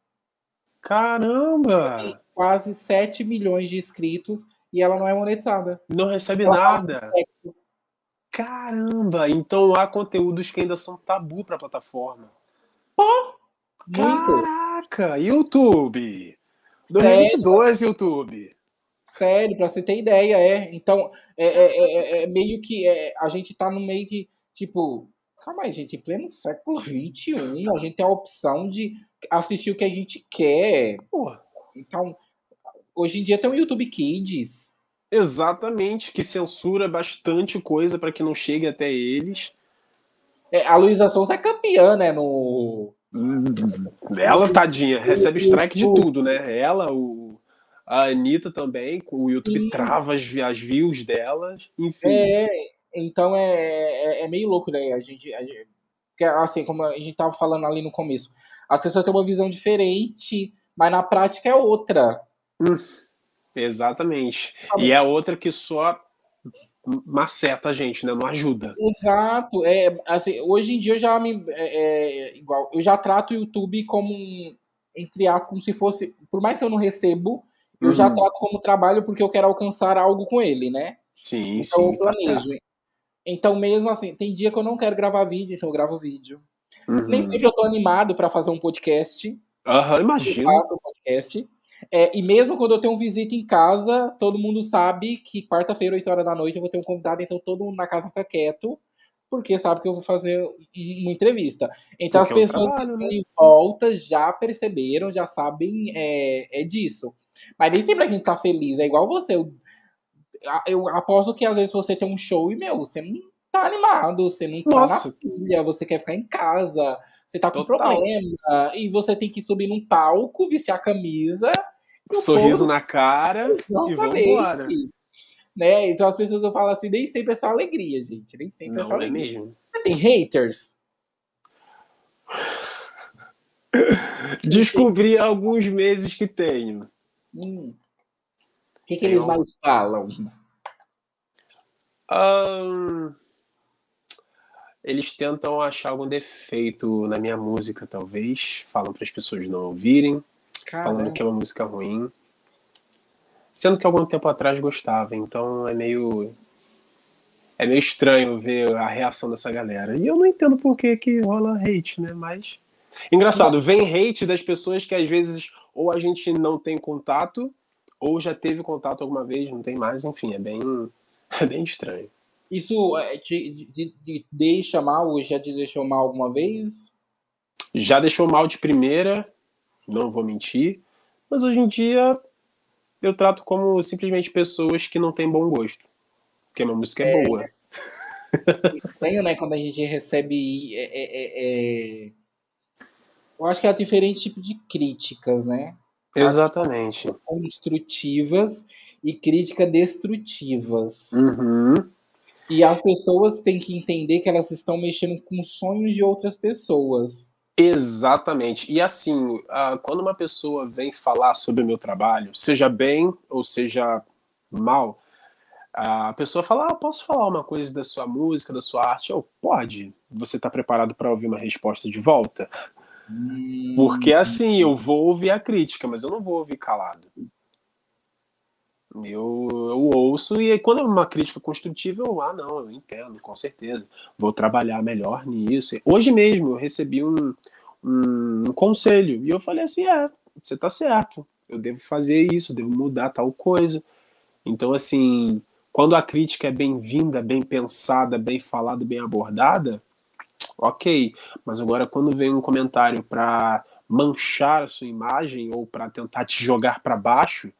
Caramba! Tem quase 7 milhões de inscritos e ela não é monetizada. Não recebe Ela nada. Caramba! Então há conteúdos que ainda são tabu para a plataforma. Pô! Caraca! YouTube! 2022, Sério? YouTube! Sério, pra você ter ideia, é. Então, é, é, é, é meio que. É, a gente tá no meio que. Tipo, calma aí, gente. Em pleno século XXI, a gente tem a opção de assistir o que a gente quer. Porra. Então, hoje em dia tem o YouTube Kids. Exatamente, que censura bastante coisa para que não chegue até eles. É, a Luísa Souza é campeã, né? No. Ela, tadinha, recebe strike de tudo, né? Ela, o, a Anitta também, o YouTube Sim. trava as, as views delas, enfim. É, então é, é, é, meio louco, né? A gente, a gente, assim, como a gente tava falando ali no começo, as pessoas têm uma visão diferente, mas na prática é outra. Hum. Exatamente. Tá e é outra que só maceta a gente, né? Não ajuda. Exato. É, assim, hoje em dia eu já me. É, é, igual, eu já trato o YouTube como um. Entre aspas, como se fosse. Por mais que eu não recebo, eu uhum. já trato como trabalho porque eu quero alcançar algo com ele, né? Sim, então, sim. Eu tá planejo. Tá então, mesmo assim, tem dia que eu não quero gravar vídeo, então eu gravo vídeo. Uhum. Nem sempre eu tô animado para fazer um podcast. Aham, uhum, imagino. Eu faço um podcast. É, e mesmo quando eu tenho visita em casa, todo mundo sabe que quarta-feira, 8 horas da noite, eu vou ter um convidado, então todo mundo na casa fica quieto, porque sabe que eu vou fazer uma entrevista. Então porque as pessoas é um trabalho, que né? em volta já perceberam, já sabem é, é disso. Mas nem sempre a gente tá feliz, é igual você. Eu, eu aposto que às vezes você tem um show e, meu, você não tá animado, você não tá Nossa. na pilha, você quer ficar em casa, você tá com Total. problema, e você tem que subir num palco, vestir a camisa. Sorriso povo... na cara Exatamente. e vambora. Né? Então as pessoas vão falar assim, nem sempre é só alegria, gente. Nem sempre não, é só é alegria. Mesmo. Você tem haters? Descobri há alguns meses que tenho. Hum. O que, que eles mais falam? Um, eles tentam achar algum defeito na minha música, talvez. Falam para as pessoas não ouvirem. Caramba. Falando que é uma música ruim. Sendo que algum tempo atrás gostava, então é meio. É meio estranho ver a reação dessa galera. E eu não entendo por que, que rola hate, né? Mas. Engraçado, vem hate das pessoas que às vezes ou a gente não tem contato, ou já teve contato alguma vez, não tem mais, enfim, é bem, é bem estranho. Isso é, te, te, te deixa mal ou já te deixou mal alguma vez? Já deixou mal de primeira, não vou mentir, mas hoje em dia eu trato como simplesmente pessoas que não têm bom gosto, porque a minha música é, é boa. Estranho, né, quando a gente recebe. É, é, é, é eu acho que há diferentes tipos de críticas, né? Exatamente. Construtivas e críticas destrutivas. Uhum. E as pessoas têm que entender que elas estão mexendo com sonhos de outras pessoas. Exatamente. E assim, quando uma pessoa vem falar sobre o meu trabalho, seja bem ou seja mal, a pessoa fala: ah, posso falar uma coisa da sua música, da sua arte? Eu, pode. Você está preparado para ouvir uma resposta de volta? Porque assim, eu vou ouvir a crítica, mas eu não vou ouvir calado. Eu, eu ouço e quando é uma crítica construtiva, eu, ah, não, eu entendo, com certeza. Vou trabalhar melhor nisso. Hoje mesmo eu recebi um, um, um conselho e eu falei assim: é, você tá certo, eu devo fazer isso, devo mudar tal coisa. Então, assim, quando a crítica é bem-vinda, bem pensada, bem falada, bem abordada, ok. Mas agora, quando vem um comentário para manchar a sua imagem ou para tentar te jogar para baixo,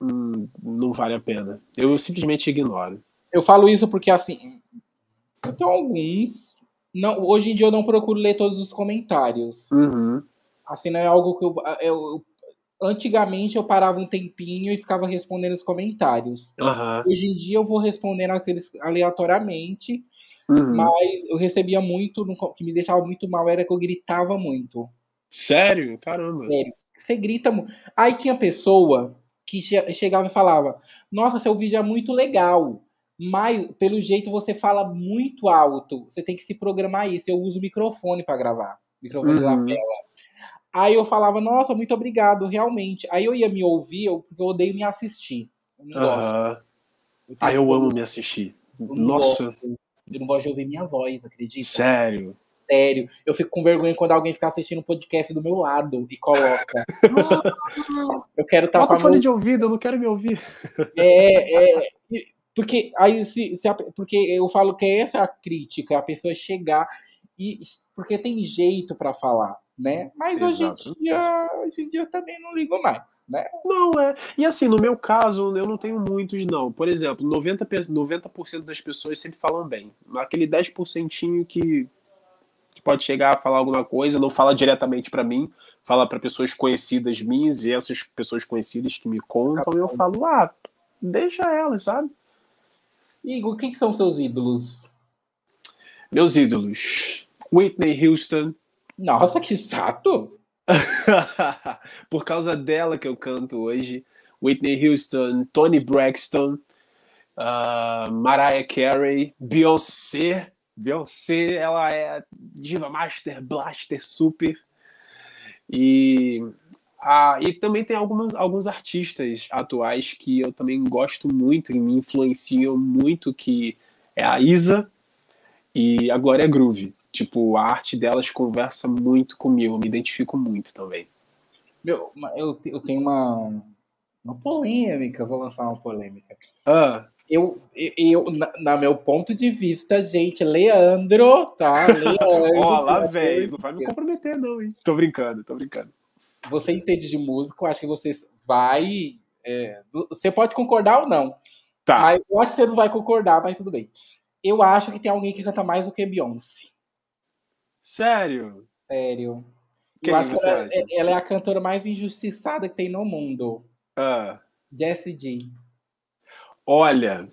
hum, não vale a pena. Eu simplesmente ignoro. Eu falo isso porque, assim, tem alguns. Não, hoje em dia eu não procuro ler todos os comentários. Uhum. Assim, não é algo que eu, eu, Antigamente eu parava um tempinho e ficava respondendo os comentários. Uhum. Hoje em dia eu vou respondendo aqueles aleatoriamente Uhum. Mas eu recebia muito, o que me deixava muito mal era que eu gritava muito. Sério? Caramba. Sério. Você grita muito. Aí tinha pessoa que chegava e falava: Nossa, seu vídeo é muito legal, mas pelo jeito você fala muito alto. Você tem que se programar isso. Eu uso microfone para gravar microfone uhum. de lapela. Aí eu falava: Nossa, muito obrigado, realmente. Aí eu ia me ouvir, porque eu odeio me assistir. Eu não uhum. gosto. Eu ah, eu amo me assistir. Nossa. Gosto. Eu não gosto de ouvir minha voz, acredita? Sério? Sério. Eu fico com vergonha quando alguém fica assistindo um podcast do meu lado e coloca. eu quero estar Bota fone de ouvido, eu não quero me ouvir. É, é. Porque aí se, se a, porque eu falo que é essa a crítica, a pessoa chegar e porque tem jeito para falar, né? Mas hoje em, dia, hoje em dia eu também não ligo mais, né? Não, é. E assim, no meu caso, eu não tenho muitos, não. Por exemplo, 90%, 90 das pessoas sempre falam bem. Aquele 10% que, que pode chegar a falar alguma coisa, não fala diretamente para mim, fala para pessoas conhecidas minhas, e essas pessoas conhecidas que me contam, eu falo, ah, deixa elas, sabe? Igor, quem são seus ídolos? Meus ídolos. Whitney Houston. Nossa, que sato! Por causa dela que eu canto hoje. Whitney Houston, Tony Braxton, uh, Mariah Carey, Beyoncé. Beyoncé, ela é diva master, blaster, super. E, ah, e também tem algumas, alguns artistas atuais que eu também gosto muito e me influenciam muito, que é a Isa e a Glória Groove. Tipo, a arte delas conversa muito comigo, eu me identifico muito também. Meu, eu, eu tenho uma, uma polêmica, vou lançar uma polêmica. Ah. Eu, eu, na, na meu ponto de vista, gente, Leandro, tá? Leandro. Ó, lá velho, não vai me comprometer, não, hein? Tô brincando, tô brincando. Você entende de música, eu acho que você vai. É, você pode concordar ou não. Tá. Mas eu acho que você não vai concordar, mas tudo bem. Eu acho que tem alguém que canta mais do que Beyoncé. Sério? Sério. Quem eu acho que ela, é, ela, é a cantora mais injustiçada que tem no mundo. Ah. Jessie. Olha,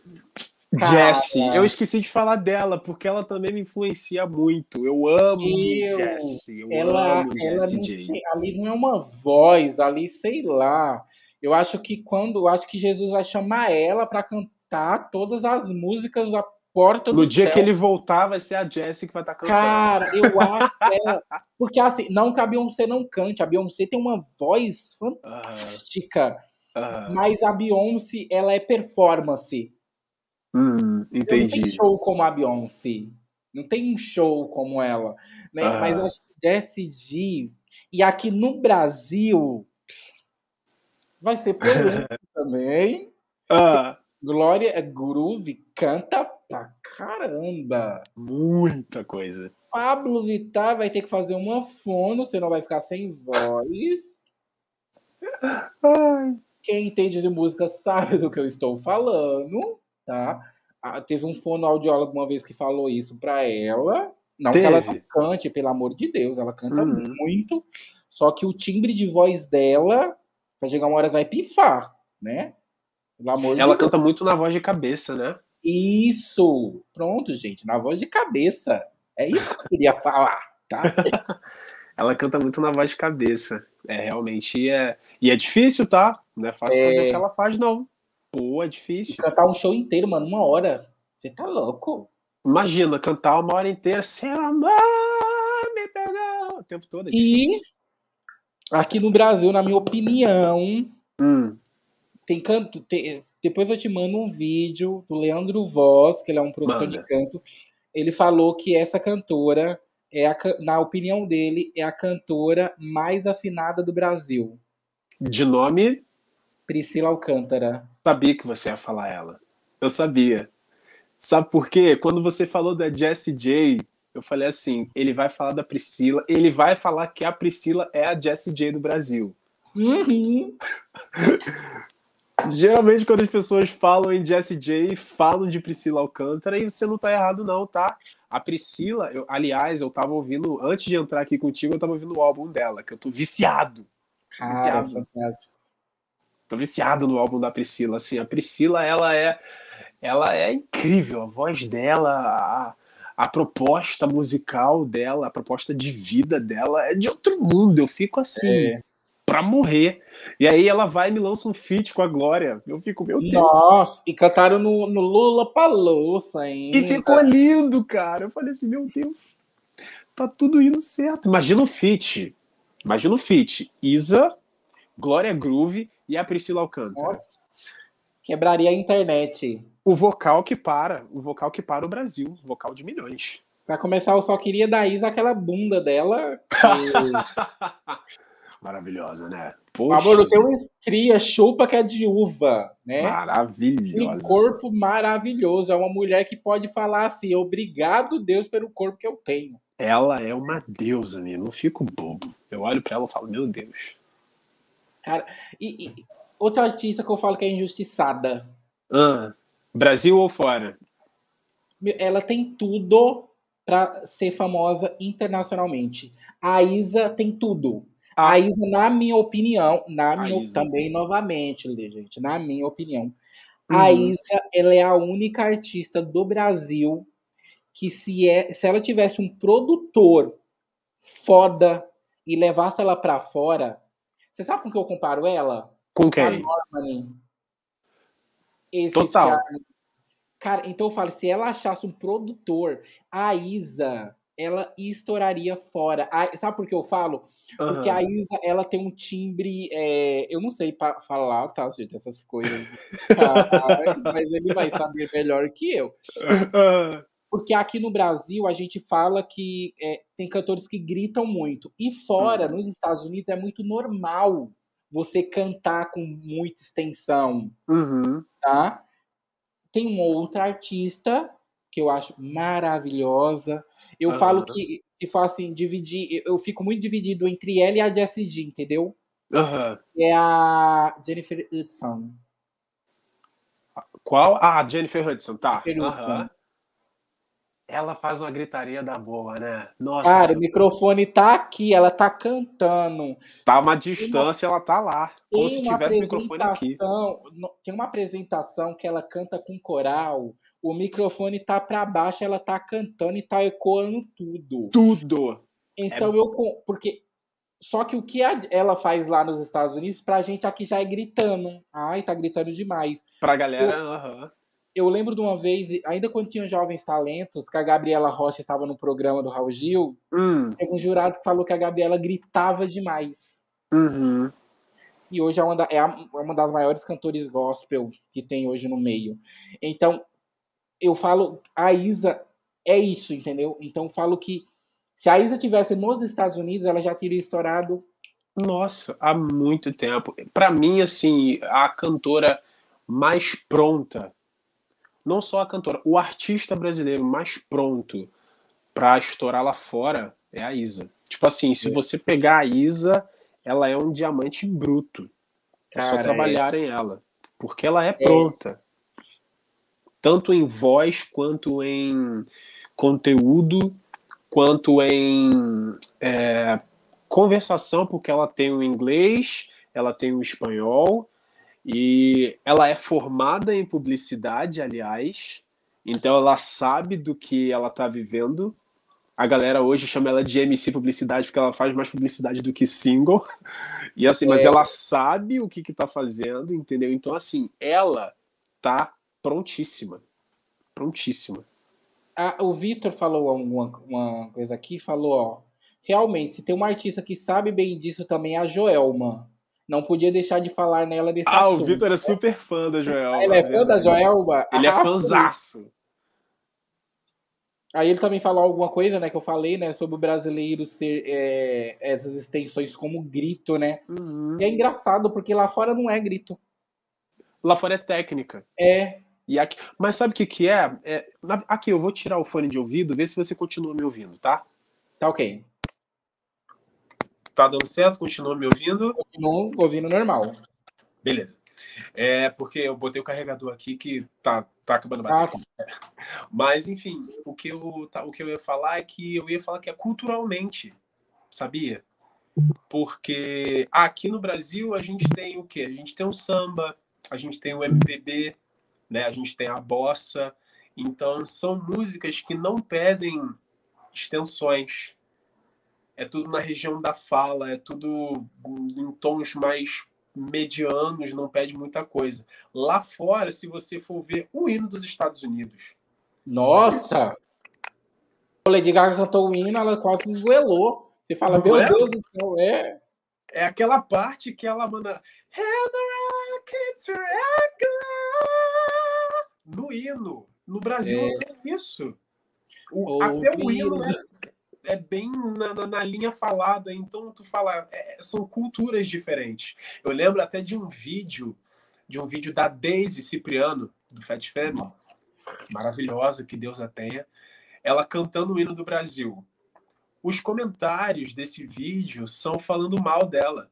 Cara, Jessie, eu esqueci de falar dela, porque ela também me influencia muito. Eu amo eu, Jessie. Eu ela, amo ela Jessie ali não é uma voz, ali, sei lá. Eu acho que quando. Eu acho que Jesus vai chamar ela para cantar todas as músicas porta No dia céu. que ele voltar, vai ser a Jessie que vai estar tá cantando. Cara, eu acho que ela... Porque assim, não que a Beyoncé não cante. A Beyoncé tem uma voz fantástica. Uh, uh. Mas a Beyoncé, ela é performance. Hum, entendi. Não tem show como a Beyoncé. Não tem um show como ela. Né? Uh. Mas eu acho que Jessie G... E aqui no Brasil... Vai ser polêmico também. Glória Groove canta pra caramba. Muita coisa. Pablo Vittar vai ter que fazer uma fono, senão vai ficar sem voz. Ai. Quem entende de música sabe do que eu estou falando, tá? Ah, teve um fonoaudiólogo uma vez que falou isso pra ela. Não teve. que ela não cante, pelo amor de Deus, ela canta uhum. muito. Só que o timbre de voz dela, vai chegar uma hora vai pifar, né? Pelo amor ela de canta Deus. muito na voz de cabeça, né? Isso! Pronto, gente, na voz de cabeça. É isso que eu queria falar, tá? Ela canta muito na voz de cabeça. É, realmente é. E é difícil, tá? Não é fácil é... fazer o que ela faz, não. Pô, é difícil. E cantar um show inteiro, mano, uma hora. Você tá louco? Imagina, cantar uma hora inteira, seu amor me pegou o tempo todo. É e aqui no Brasil, na minha opinião, hum. tem canto. Tem, depois eu te mando um vídeo do Leandro Voz, que ele é um professor Manda. de canto. Ele falou que essa cantora, é a, na opinião dele, é a cantora mais afinada do Brasil. De nome? Priscila Alcântara. Sabia que você ia falar ela. Eu sabia. Sabe por quê? Quando você falou da Jessie J, eu falei assim: ele vai falar da Priscila, ele vai falar que a Priscila é a Jessie J do Brasil. Uhum. Geralmente, quando as pessoas falam em Jessie J, falam de Priscila Alcântara e você não tá errado, não, tá? A Priscila, eu, aliás, eu tava ouvindo, antes de entrar aqui contigo, eu tava ouvindo o álbum dela, que eu tô viciado. Cara, viciado. fantástico. Tô viciado no álbum da Priscila. Assim, a Priscila, ela é, ela é incrível. A voz dela, a, a proposta musical dela, a proposta de vida dela é de outro mundo. Eu fico assim, é. Pra morrer. E aí ela vai e me lança um feat com a Glória. Eu fico, meu Deus. Nossa, e cantaram no, no Lula Palouça ainda. E ficou lindo, cara. Eu falei assim, meu Deus, tá tudo indo certo. Imagina o feat. Imagina o feat. Isa, Glória Groove e a Priscila Alcântara. Nossa, quebraria a internet. O vocal que para, o vocal que para o Brasil, vocal de milhões. Pra começar, eu só queria da Isa aquela bunda dela. que- Maravilhosa, né? Amor, eu tenho uma estria, chupa que é de uva, né? Que Maravilhosa. corpo maravilhoso. É uma mulher que pode falar assim: obrigado, Deus, pelo corpo que eu tenho. Ela é uma deusa, né? Não fico bobo. Eu olho pra ela e falo, meu Deus. E, e outra artista que eu falo que é injustiçada. Ah, Brasil ou fora? Ela tem tudo pra ser famosa internacionalmente. A Isa tem tudo. Ah. A Isa, na minha opinião, na A minha Isa. também novamente, gente, na minha opinião, a Uhum. Isa, ela é a única artista do Brasil que se é, se ela tivesse um produtor foda e levasse ela pra fora, você sabe com que eu comparo ela? Com A quem? Normani. Esse Total. Cara, então eu falo, se ela achasse um produtor, a Isa, ela estouraria fora. A- sabe por que eu falo? Porque Aham. a Isa, ela tem um timbre, é, eu não sei falar, tá, gente, essas coisas. Mas- mas ele vai saber melhor que eu. Porque aqui no Brasil a gente fala que é, tem cantores que gritam muito. E fora, nos Estados Unidos, é muito normal você cantar com muita extensão, uhum. tá? Tem uma outra artista que eu acho maravilhosa. Eu falo que, se for assim, dividir, eu- fico muito dividido entre ela e a Jessie J, entendeu? É a Jennifer Hudson. Qual? Ah, Jennifer Hudson, tá. Jennifer Hudson. Ela faz uma gritaria da boa, né? Nossa, Cara, o senhora. microfone tá aqui, ela tá cantando. tá uma distância, ela tá lá. Como se Tem uma tivesse o microfone aqui. tem uma apresentação que ela canta com coral, o microfone tá pra baixo, ela tá cantando e tá ecoando tudo. Tudo. Então eu com- porque só que o que a- ela faz lá nos Estados Unidos pra gente aqui já é gritando. Ai, tá gritando demais. Pra galera, aham. Eu lembro de uma vez, ainda quando tinha Jovens Talentos, que a Gabriela Rocha estava no programa do Raul Gil, Hum, teve um jurado que falou que a Gabriela gritava demais. uhum. E hoje é uma, da- é é uma das maiores cantores gospel que tem hoje no meio. Então, eu falo, a Isa é isso, entendeu? Então, eu falo que se a Isa tivesse nos Estados Unidos, ela já teria estourado. Nossa, há muito tempo. Pra mim, assim, a cantora mais pronta, não só a cantora, o artista brasileiro mais pronto pra estourar lá fora é a Isa. Tipo assim, se É. você pegar a Isa, ela é um diamante bruto. É só Cara, trabalharem ela. Porque ela é pronta. Tanto em voz, quanto em conteúdo, quanto em é, conversação, porque ela tem o inglês, ela tem o espanhol, e ela é formada em publicidade, aliás. Então ela sabe do que ela está vivendo. A galera hoje chama ela de MC publicidade porque ela faz mais publicidade do que single. E assim, mas É. ela sabe o que que tá fazendo, entendeu? Então assim, ela tá prontíssima. Prontíssima. Ah, o Vitor falou alguma uma coisa aqui, falou, ó. Realmente, se tem uma artista que sabe bem disso também é a Joelma. Não podia deixar de falar nela desse Ah, o assunto. Vitor é super fã da Joelma. Ele é fã da. Joelma? Ele é Ah, fãzaço. Aí ele também falou alguma coisa, né, que eu falei, né, sobre o brasileiro ser é, essas extensões como grito, né? Uhum. E é engraçado, porque lá fora não é grito. Lá fora é técnica. É. E aqui... Mas sabe o que, que é? é? Aqui, eu vou tirar o fone de ouvido, ver se você continua me ouvindo, tá? Tá ok. Tá dando certo? Continua me ouvindo? Continuo ouvindo normal. Beleza. É porque eu botei o carregador aqui que tá, tá acabando Ah, bateria. Mas, enfim, o que, eu, tá, o que eu ia falar é que eu ia falar que é culturalmente, sabia? Porque aqui no Brasil a gente tem o quê? A gente tem o samba, a gente tem o MPB, né? a gente tem a bossa. Então, são músicas que não pedem extensões. É tudo na região da fala, é tudo em tons mais medianos, não pede muita coisa. Lá fora, se você for ver o hino dos Estados Unidos, Nossa! A Lady Gaga cantou o hino, ela quase esgoelou. Você fala, Não meu é? Deus do céu, é. é aquela parte que ela manda. "And the rockets are no hino. No Brasil é. não tem isso. O, até o hino é, é bem na, na, na, linha falada, então tu fala, é, são culturas diferentes. Eu lembro até de um vídeo, de um vídeo da Daisy Cipriano, do Fat Family, Nossa. maravilhosa, que Deus a tenha, ela cantando o hino do Brasil. Os comentários desse vídeo são falando mal dela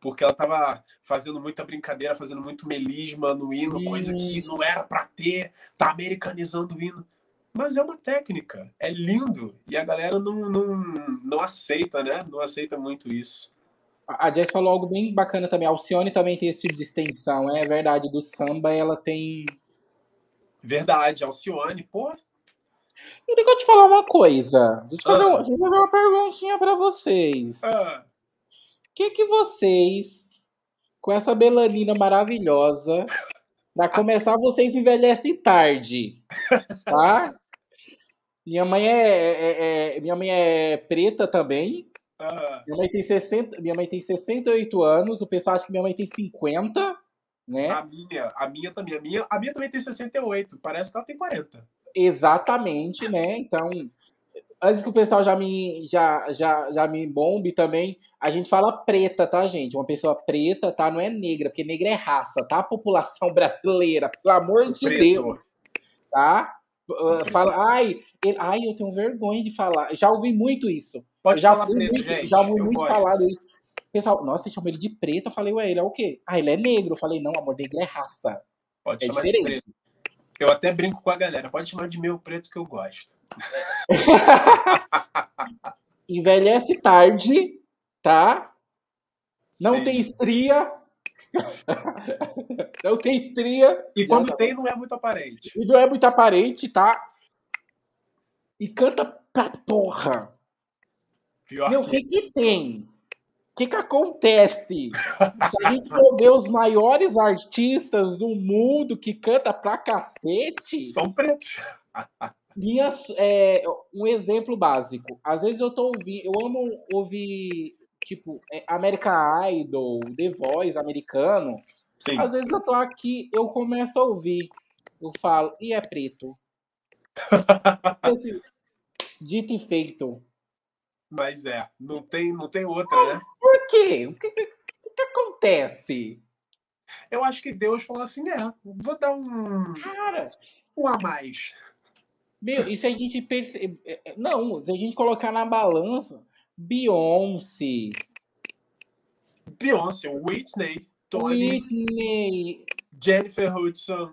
porque ela estava fazendo muita brincadeira, fazendo muito melisma no hino, coisa que não era para ter, tá americanizando o hino. Mas é uma técnica, é lindo, e a galera não, não, não aceita, né? Não aceita muito isso. A Jess falou algo bem bacana também. A Alcione também tem esse tipo de extensão, é verdade. Do samba, ela tem. Verdade, Alcione, pô. Eu tenho que te falar uma coisa. Deixa eu te fazer, ah. uma, fazer uma perguntinha pra vocês. Ah que que vocês, com essa melanina maravilhosa, para começar, vocês envelhecem tarde, tá? Minha mãe é, é, é minha mãe é preta também. Minha mãe tem 60, minha mãe tem 68 anos, o pessoal acha que minha mãe tem 50, né? A minha, a minha também, a minha, a minha também tem 68, parece que ela tem 40. Exatamente, né? Então, antes que o pessoal já me, já, já, já me bombe também, a gente fala preta, tá, gente? Uma pessoa preta, tá? Não é negra, porque negra é raça, tá? A população brasileira, pelo amor Sou de preto. Deus. Tá? Uh, fala, ai, ele, ai, eu tenho vergonha de falar. Já ouvi muito isso. Pode já falar preto, muito, gente. Já ouvi muito falado isso. Pessoal, nossa, você chama ele de preto. Eu falei, ué, ele é o quê? Ah, ele é negro. Eu falei, não, amor, negro é raça. Pode é chamar diferente. de preto. Eu até brinco com a galera. Pode chamar de meu preto que eu gosto. Envelhece tarde, tá? Não Sim. tem estria. não tem estria. E quando tem, não é muito aparente. E não é muito aparente, tá? E canta pra porra. Pior Meu, o que que tem? Que, que acontece? A gente for ver os maiores artistas do mundo que canta pra cacete. São pretos. Minhas, é, um exemplo básico. Às vezes eu tô ouvindo. Eu amo ouvir, tipo, é, American Idol, The Voice americano. Sim. Às vezes eu tô aqui, eu começo a ouvir. Eu falo, e é preto. Esse, dito e feito. Mas é, não tem, não tem outra, né? Por quê? O que, que, que acontece? Eu acho que Deus falou assim: é, vou dar um. Cara, um a mais. Meu, e se a gente perceber. É, é, não, se a gente colocar na balança, Beyoncé. Beyoncé, Whitney, Tony. Whitney. Jennifer Hudson.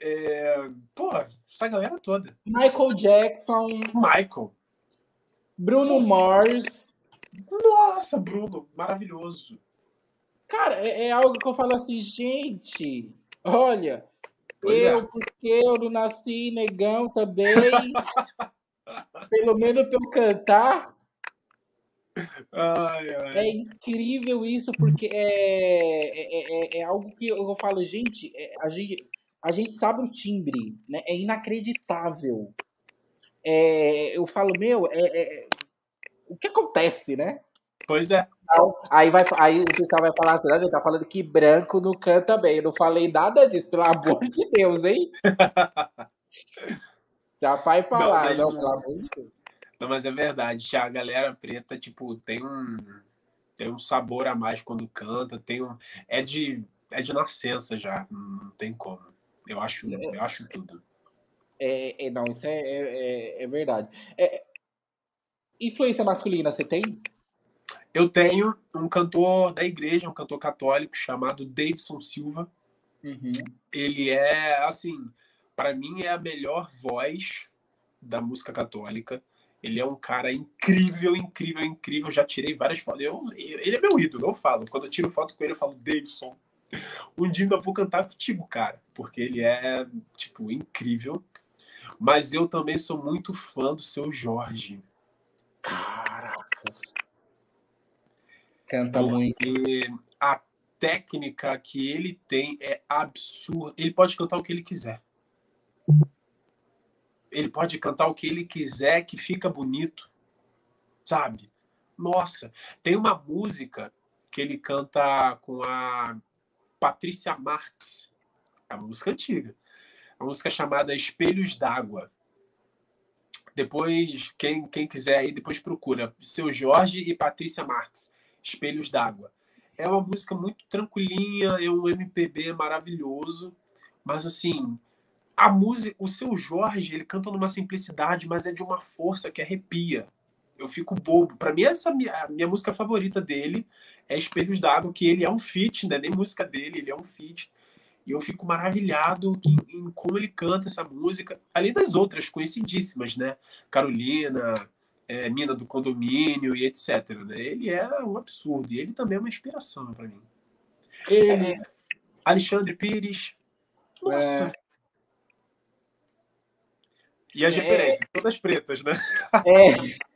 É... Pô, essa galera toda. Michael Jackson. Michael. Bruno Mars. Nossa, Bruno, maravilhoso. Cara, é, é algo que eu falo assim, gente, olha, pois eu, é. porque eu não nasci negão também, pelo menos pra eu cantar. Ai, ai. É incrível isso, porque é, é, é, é algo que eu falo, gente, é, a gente, a gente sabe o timbre, né? É inacreditável é, eu falo, meu, é, é, o que acontece, né? Pois é. Então, aí, vai, aí o pessoal vai falar assim, gente tá falando que branco não canta bem. Eu não falei nada disso, pelo amor de Deus, hein? Já vai falar, não, não, pelo amor de Deus. Não, mas é verdade, a galera preta, tipo, tem um, tem um sabor a mais quando canta, tem um. É de, é de nascença já, não tem como. Eu acho, eu acho tudo. É, é, não, isso é, é, é, é verdade. É, influência masculina você tem? Eu tenho um cantor da igreja, um cantor católico chamado Davidson Silva. Uhum. Ele é, assim, para mim é a melhor voz da música católica. Ele é um cara incrível, incrível, incrível. Já tirei várias fotos. Eu, ele é meu ídolo, eu falo. Quando eu tiro foto com ele, eu falo, Davidson, um dia ainda vou cantar contigo, cara. Porque ele é, tipo, incrível. Mas eu também sou muito fã do seu Jorge. Caracas. Canta Porque muito. A técnica que ele tem é absurda. Ele pode cantar o que ele quiser. Ele pode cantar o que ele quiser, que fica bonito. Sabe? Nossa, tem uma música que ele canta com a Patrícia Marx. É uma música antiga. É Uma música chamada Espelhos d'Água. Depois, quem, quem quiser aí, depois procura. Seu Jorge e Patrícia Marques. Espelhos d'Água. É uma música muito tranquilinha, é um MPB maravilhoso, mas assim, a música, o seu Jorge, ele canta numa simplicidade, mas é de uma força que arrepia. Eu fico bobo. Para mim, essa minha, minha música favorita dele é Espelhos d'Água, que ele é um feat, né? Nem música dele, ele é um feat. E eu fico maravilhado em, em, como ele canta essa música, além das outras conhecidíssimas, né? Carolina, é, Mina do Condomínio e etc. Né? Ele é um absurdo. E ele também é uma inspiração para mim. Ele, é. Alexandre Pires. Nossa. É. E as é. referências, todas pretas, né? É.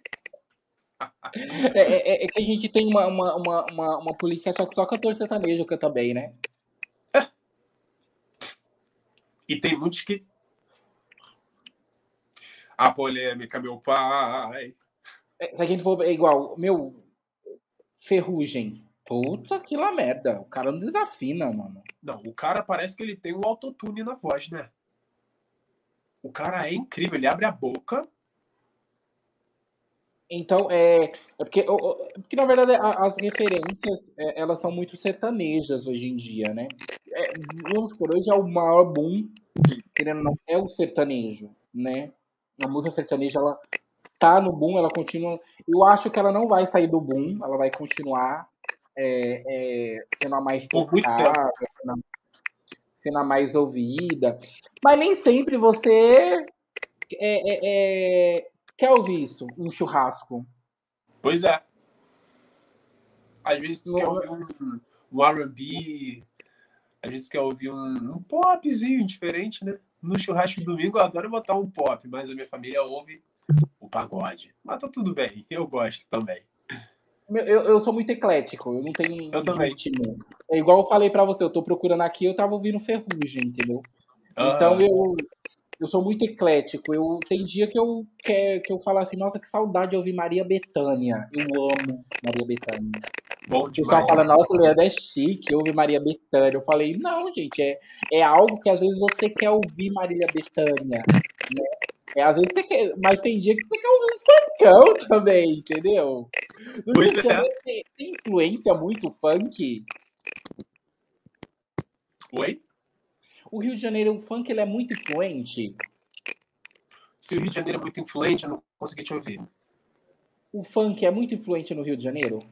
É, é, é, que a gente tem uma, uma, uma, uma, uma política só que só cantor sertanejo canta bem, né? É. E tem muitos que. A polêmica, meu pai. É, se a gente for é igual, meu. Ferrugem. Puta que lá merda. O cara não desafina, mano. Não, o cara parece que ele tem um autotune na voz, né? O cara é incrível, ele abre a boca então, é, é porque, é porque, na verdade, as referências, é, elas são muito sertanejas hoje em dia, né? É, vamos por hoje é o maior boom, querendo não, é o sertanejo, né? A música sertaneja, ela tá no boom, ela continua... Eu acho que ela não vai sair do boom, ela vai continuar é, é, sendo a mais tocada, sendo a, sendo a mais ouvida. Mas nem sempre você é, Quer ouvir isso? Um churrasco. Pois é. Às vezes tu quer ouvir um, um R&B, às vezes quer ouvir um, um popzinho diferente, né? No churrasco de domingo eu adoro botar um pop, mas a minha família ouve o pagode. Mas tá tudo bem, eu gosto também. Eu, eu sou muito eclético, eu não tenho eu também. ritmo. É igual eu falei para você, eu tô procurando aqui, eu tava ouvindo ferrugem, entendeu? Então eu, eu sou muito eclético. Eu tem dia que eu que, que eu falo assim, nossa, que saudade de ouvir Maria Bethânia. Eu amo Maria Bethânia. Bom o pessoal fala, nossa, Leandro é chique, ouve Maria Bethânia. Eu falei, não, gente, é, é algo que às vezes você quer ouvir Maria Bethânia, né? É, às vezes você quer, mas tem dia que você quer ouvir um funkão também, entendeu? Pois é. tem, tem influência muito funk. Oi? O Rio de Janeiro, o funk, ele é muito influente? Se o Rio de Janeiro é muito influente, eu não consegui te ouvir. O funk é muito influente no Rio de Janeiro?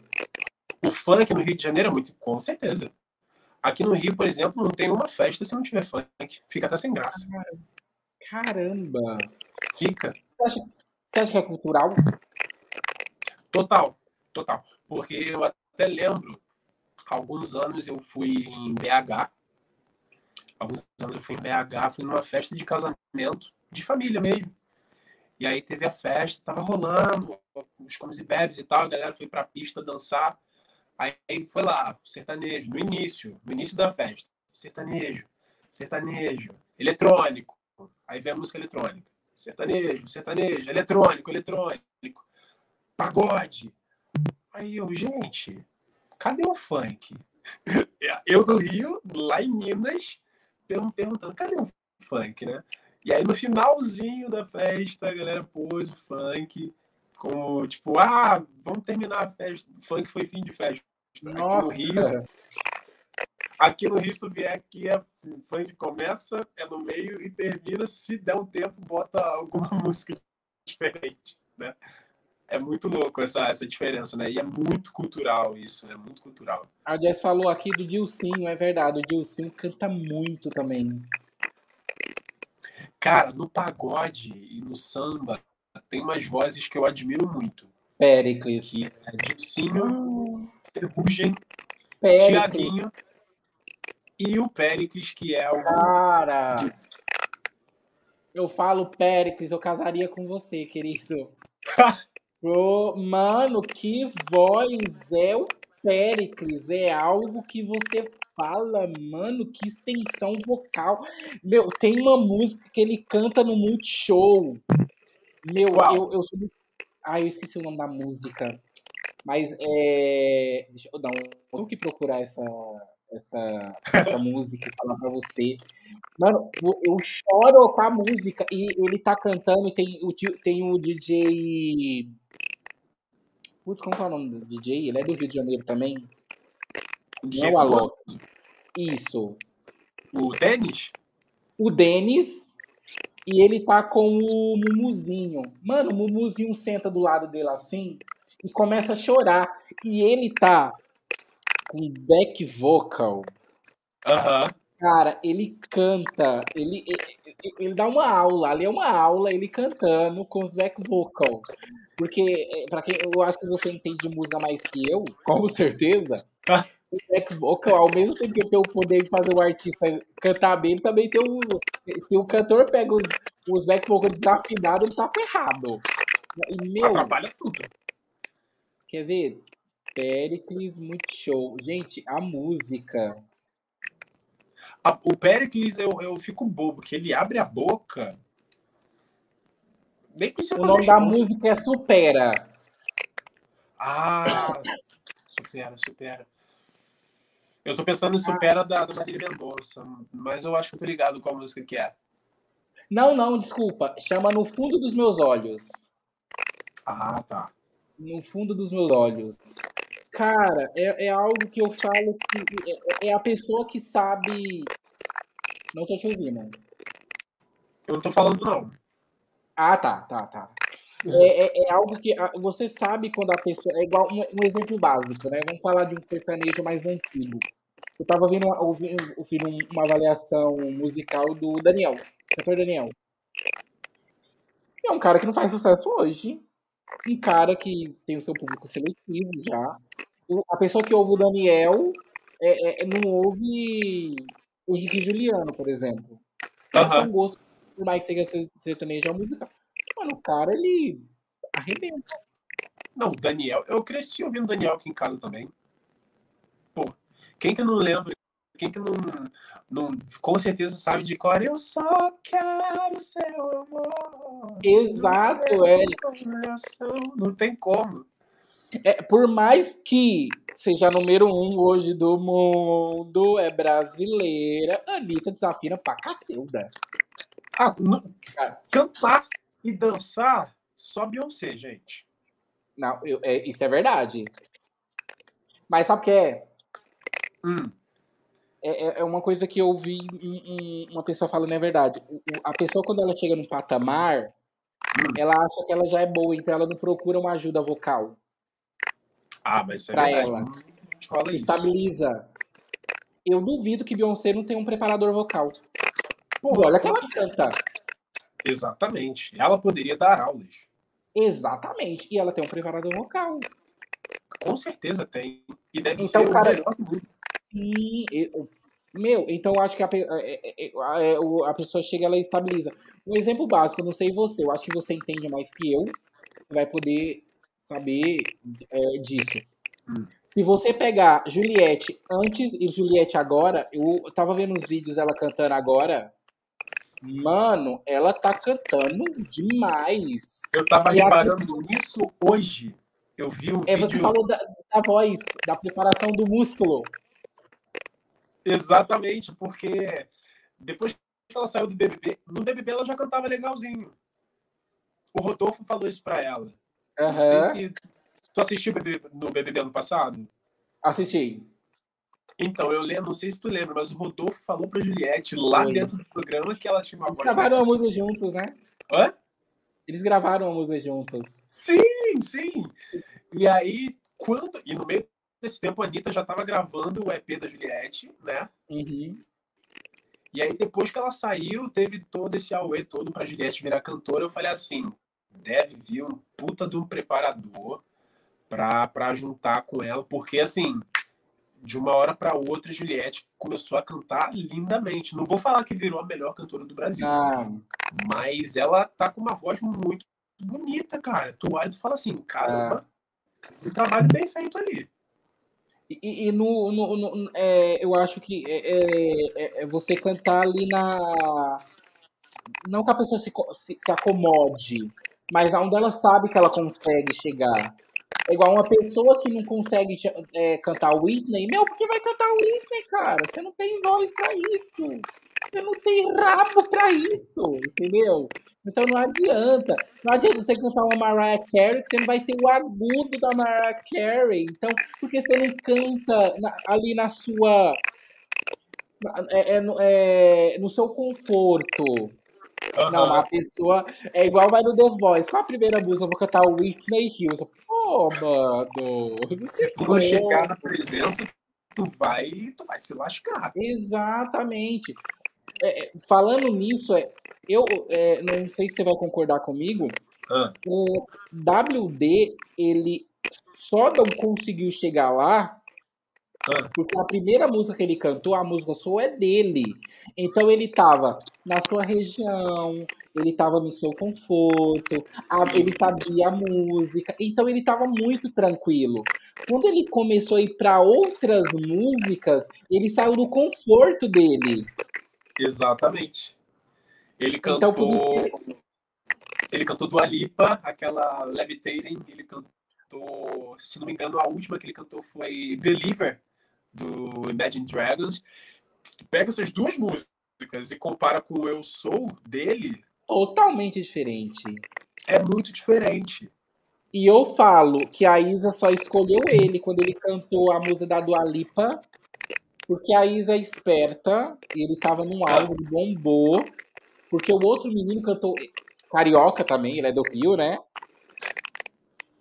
O funk no Rio de Janeiro é muito, com certeza. Aqui no Rio, por exemplo, não tem uma festa se não tiver funk. Fica até sem graça. Caramba! Fica. Você acha, você acha que é cultural? Total, total. Porque eu até lembro, alguns anos eu fui em BH alguns anos eu fui em BH, fui numa festa de casamento, de família mesmo. E aí teve a festa, tava rolando, os comes e bebes e tal, a galera foi pra pista dançar. Aí foi lá, sertanejo, no início, no início da festa. Sertanejo, sertanejo, eletrônico. Aí vem a música eletrônica. Sertanejo, sertanejo, eletrônico, eletrônico. Pagode. Aí eu, gente, cadê o funk? Eu do Rio, lá em Minas, perguntando, cadê o funk, né? E aí no finalzinho da festa, a galera pôs o funk como, tipo, ah, vamos terminar a festa. O funk foi fim de festa. Nossa. Aqui no Rio, aqui no Rio, se vier aqui, é, o funk começa, é no meio e termina. Se der um tempo, bota alguma música diferente, né? É muito louco essa, essa diferença, né? E é muito cultural isso, é muito cultural. A Jess falou aqui do Dilcinho, é verdade, o Dilcinho canta muito também. Cara, no pagode e no samba tem umas vozes que eu admiro muito. Pericles. Que é Dilcinho, Ferrugem, Tiaguinho e o Pericles, que é o. Cara! Eu falo Pericles, eu casaria com você, querido. Oh, mano, que voz é o Péricles? É algo que você fala, mano, que extensão vocal. Meu, tem uma música que ele canta no Multishow. Meu, eu, eu sou. Ah, eu esqueci o nome da música. Mas é. Deixa eu dar um. Vamos que procurar essa, essa, essa música e falar pra você. Mano, eu choro com a música. E ele tá cantando e tem o, tem o DJ. Putz, como é o nome do DJ? Ele é do Rio de Janeiro também? Não é o Alok. Isso. O Denis? O Denis. E ele tá com o Mumuzinho. Mano, o Mumuzinho senta do lado dele assim e começa a chorar. E ele tá com back vocal. Aham. Cara, ele canta, ele, ele, ele, dá uma aula, ali é uma aula, ele cantando com os back vocal. Porque, é, para quem eu acho que você entende de música mais que eu, com certeza, o back vocal, ao mesmo tempo que tem o poder de fazer o artista cantar bem, ele também tem o. Se o cantor pega os, os back vocal desafinados, ele tá ferrado. E, meu, Atrapalha tudo. Quer ver? Pericles Multishow. Gente, a música. A, o Pericles, eu, eu fico bobo, que ele abre a boca. Nem precisa O nome da música é Supera. Ah, supera, supera. Eu tô pensando em Supera ah. da, da Marília Mendonça, mas eu acho que eu tô ligado com a música que é. Não, não, desculpa. Chama No Fundo dos Meus Olhos. Ah, tá. No fundo dos meus olhos. Cara, é, é algo que eu falo que é, é a pessoa que sabe. Não tô te ouvindo. Eu não tô falando, não. Ah, tá, tá, tá. É, é, é, algo que você sabe quando a pessoa. É igual um, um, exemplo básico, né? Vamos falar de um sertanejo mais antigo. Eu tava vendo, ouvindo, ouvindo uma avaliação musical do Daniel, cantor Daniel. É um cara que não faz sucesso hoje. Um cara que tem o seu público seletivo já a pessoa que ouve o Daniel é, é, não ouve o Henrique Juliano, por exemplo. Uhum. São gostos, por mais que seja sertanejo, é música. Mano, o cara, ele arrebenta. Não, Daniel, eu cresci ouvindo Daniel aqui em casa também. Pô, quem que não lembra? Quem que não, não com certeza sabe de cor? Eu só quero seu amor. Exato, é. Não tem como. É, por mais que seja número um hoje do mundo, é brasileira, Anitta desafina pra cacilda. Ah, cantar e dançar só Beyoncé, gente. Não, eu, é, isso é verdade. Mas sabe o que é? Hum. É, é, é uma coisa que eu ouvi uma pessoa falando, é verdade. A pessoa, quando ela chega no patamar, ela acha que ela já é boa, então ela não procura uma ajuda vocal. Ah, mas isso é pra ela. Fala Estabiliza. Isso. Eu duvido que Beyoncé não tenha um preparador vocal. Pô, olha que ela canta. Exatamente. Ela poderia dar aulas. Exatamente. E ela tem um preparador vocal. Com certeza tem. E deve então, ser cara, o melhor do mundo. Sim. Eu, meu, então eu acho que a, a, é, a, a, pessoa chega ela estabiliza. Um exemplo básico, não sei você, eu acho que você entende mais que eu. Você vai poder saber é, disso. Hum. Se você pegar Juliette antes e Juliette agora, eu tava vendo os vídeos dela cantando agora. Mano, ela tá cantando demais. Eu tava e reparando a... nisso hoje. Eu vi o é, vídeo. Você falou da, da voz, da preparação do músculo. Exatamente, porque depois que ela saiu do BBB, no BBB ela já cantava legalzinho. O Rodolfo falou isso pra ela. Uhum. Não sei se. Tu assistiu no BBB ano passado? Assisti. Então, eu lembro, não sei se tu lembra, mas o Rodolfo falou pra Juliette lá Oi. dentro do programa que ela tinha uma Eles gravaram a música juntos, né? Hã? Eles gravaram a música juntos. Sim, sim. E aí, quando. E no meio desse tempo, a Anitta já tava gravando o EP da Juliette, né? Uhum. E aí, depois que ela saiu, teve todo esse auê todo pra Juliette virar cantora. Eu falei assim: deve vir um puta de um preparador para juntar com ela, porque assim, de uma hora para outra, Juliette começou a cantar lindamente. Não vou falar que virou a melhor cantora do Brasil, ah. mas ela tá com uma voz muito bonita, cara. Tu olha e tu fala assim, caramba, um trabalho bem feito ali. E, e no, no, no é, eu acho que é, é, é, você cantar ali na. Não que a pessoa se, se, se acomode, mas aonde ela sabe que ela consegue chegar. É igual uma pessoa que não consegue é, cantar Whitney. Meu, por que vai cantar Whitney, cara? Você não tem voz pra isso. Você não tem rabo pra isso, entendeu? Então não adianta. Não adianta você cantar uma Mariah Carey que você não vai ter o agudo da Mariah Carey. Então, porque você não canta na, ali na sua. É, é, é, no seu conforto. Uhum. Não, a pessoa é igual vai no The Voice. Qual a primeira música? Eu vou cantar Whitney Houston. Pô, mano. Se tu não chegar na presença, tu vai, tu vai se lascar. Exatamente. É, é falando nisso, é, eu é, não sei se você vai concordar comigo. Ah. O WD, ele só não conseguiu chegar lá ah. porque a primeira música que ele cantou, a música Sou é dele. Então ele tava na sua região, ele tava no seu conforto, a, ele sabia a música, então ele tava muito tranquilo. Quando ele começou a ir para outras músicas, ele saiu do conforto dele. Exatamente. Ele então, cantou. Então, ele... ele cantou do Alipa, aquela Levitating, ele cantou, se não me engano, a última que ele cantou foi Believer, do Imagine Dragons. Pega essas duas músicas e compara com o Eu Sou dele. Totalmente diferente. É muito diferente. E eu falo que a Isa só escolheu ele quando ele cantou a música da Dua Lipa, porque a Isa é esperta, e ele tava num álbum, ele bombou, porque o outro menino cantou carioca também, ele é do Rio, né?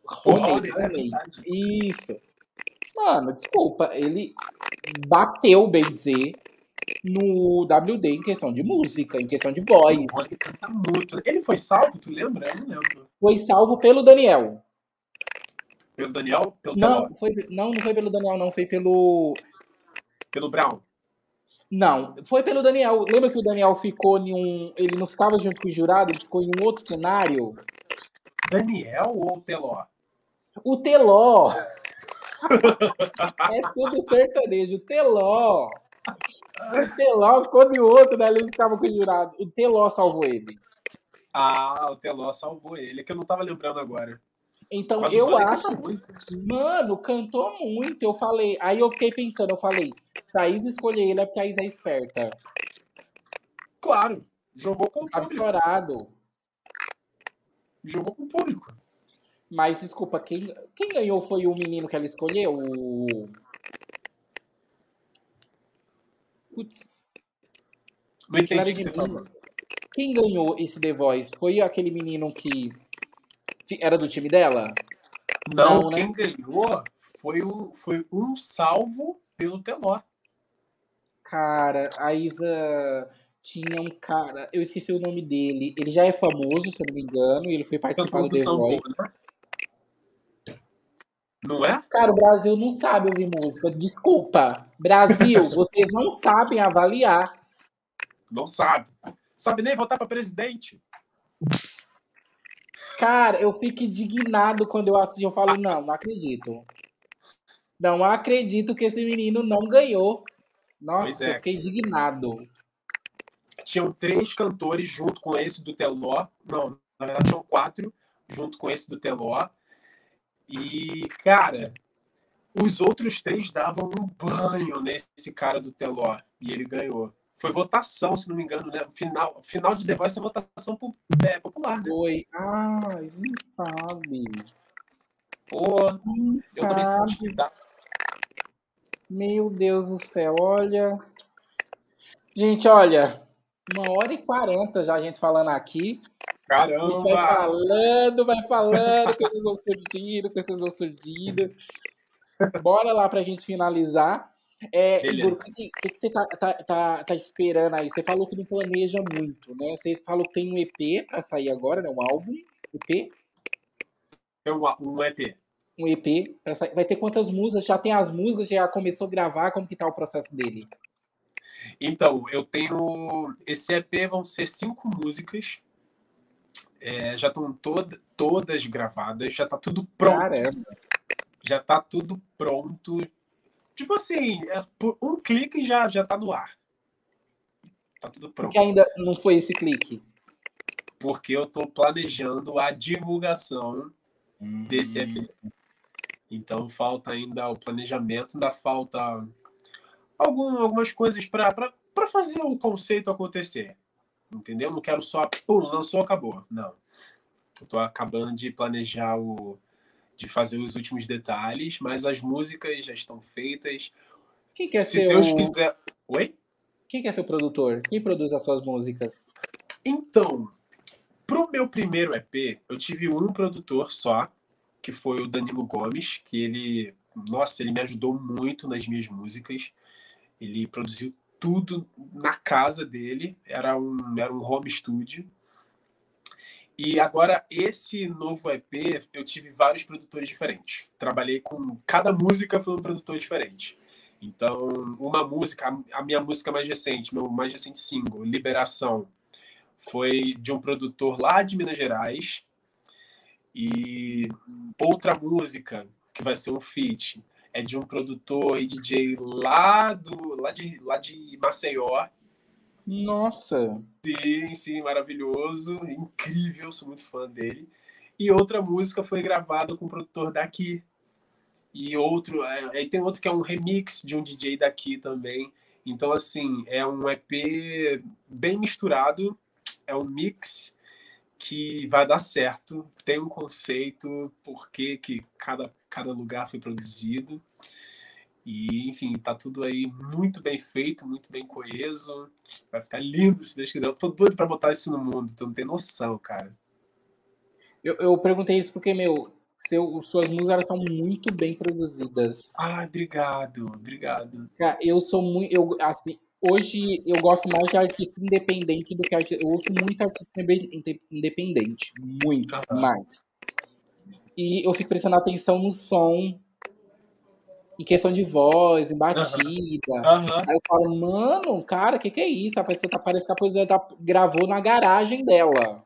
Rony, Rony. Isso. Mano, desculpa, ele bateu o Benzê no WD em questão de música, em questão de voz. Ele canta muito. Ele foi salvo, tu lembra? Eu não lembro. Foi salvo pelo Daniel. Pelo Daniel? Pelo não, foi, não, não foi pelo Daniel, não. Foi pelo. Pelo Brown? Não, foi pelo Daniel. Lembra que o Daniel ficou em um. Ele não ficava junto com o jurado, ele ficou em um outro cenário? Daniel ou o Teló? O Teló! é tudo sertanejo. O Teló! O Teló ficou de outro, né? Ele ficava com o jurado. O Teló salvou ele. Ah, o Teló salvou ele, é que eu não tava lembrando agora. Então Mas eu acho. Mano, cantou muito. Eu falei. Aí eu fiquei pensando, eu falei, Thaís escolher ele é porque a Thaís é esperta. Claro. Jogou com o público. estourado. Jogou com o público. Mas desculpa, quem, quem ganhou foi o menino que ela escolheu? O. Putz. Não entendi que você falou. Quem ganhou esse The Voice? Foi aquele menino que era do time dela? Não, Não quem né? ganhou foi, o, foi um salvo pelo Teló. Cara, a Isa tinha um cara, eu esqueci o nome dele. Ele já é famoso, se eu não me engano, e ele foi participar do The Voice. Né? Não é? Cara, o Brasil não sabe ouvir música. Desculpa. Brasil, vocês não sabem avaliar. Não sabe. Sabe nem votar para presidente. Cara, eu fico indignado quando eu assisto. Eu falo, não, não acredito. Não acredito que esse menino não ganhou. Nossa, é. eu fiquei indignado. Tinham três cantores junto com esse do Teló. Não, na verdade, tinham quatro junto com esse do Teló. E, cara, os outros três davam um banho nesse cara do Teló. E ele ganhou. Foi votação, se não me engano, né? Final, final de The Voice é votação é, popular, né? Foi. Ai, não sabe. Pô, eu sabe. também senti. Tá? Meu Deus do céu, olha. Gente, olha, uma hora e quarenta já a gente falando aqui. Caramba! A gente vai falando, vai falando, coisas vão surgindo, coisas vão surgindo. Bora lá pra gente finalizar. É, Igor, o que, que, que, você tá, tá, tá, tá, esperando aí? Você falou que não planeja muito, né? Você falou que tem um EP pra sair agora, né? Um álbum, EP? É um, um EP. Um EP. Sair. Vai ter quantas músicas? Já tem as músicas? Já começou a gravar? Como que tá o processo dele? Então, eu tenho... Esse EP vão ser cinco músicas é, já estão toda, todas gravadas, já está tudo pronto. Caramba. Já está tudo pronto. Tipo assim, é, por um clique já, já tá no ar. Tá tudo pronto. Porque ainda não foi esse clique? Porque eu estou planejando a divulgação hum. desse EP. Então falta ainda o planejamento, ainda falta algum, algumas coisas para fazer o conceito acontecer. Entendeu? Não quero só, pum, lançou, acabou. Não. Eu tô acabando de planejar o. de fazer os últimos detalhes, mas as músicas já estão feitas. Quem quer Se ser Deus o... quiser. Oi? Quem quer ser o produtor? Quem produz as suas músicas? Então, pro meu primeiro EP, eu tive um produtor só, que foi o Danilo Gomes, que ele, nossa, ele me ajudou muito nas minhas músicas. Ele produziu tudo na casa dele, era um, era um home studio. E agora, esse novo EP, eu tive vários produtores diferentes. Trabalhei com. Cada música foi um produtor diferente. Então, uma música, a minha música mais recente, meu mais recente single, Liberação, foi de um produtor lá de Minas Gerais. E outra música, que vai ser um feat, é de um produtor e DJ lá, do, lá, de, lá de Maceió. Nossa! Sim, sim, maravilhoso, incrível, sou muito fã dele. E outra música foi gravada com um produtor daqui. E outro, é, aí tem outro que é um remix de um DJ daqui também. Então, assim, é um EP bem misturado, é um mix que vai dar certo, tem um conceito, por que cada, cada lugar foi produzido. E, enfim, tá tudo aí muito bem feito, muito bem coeso. Vai ficar lindo, se Deus quiser. Eu tô doido pra botar isso no mundo, tu não tem noção, cara. Eu, eu perguntei isso porque, meu, seu, suas músicas são muito bem produzidas. Ah, obrigado, obrigado. Cara, eu sou muito. Eu, assim, hoje eu gosto mais de artista independente do que artista. Eu ouço muito artista independente. Muito uhum. mais. E eu fico prestando atenção no som, em questão de voz, em batida. Uhum. Aí eu falo, mano, cara, o que, que é isso? A pessoa tá, parece que a pessoa tá, gravou na garagem dela.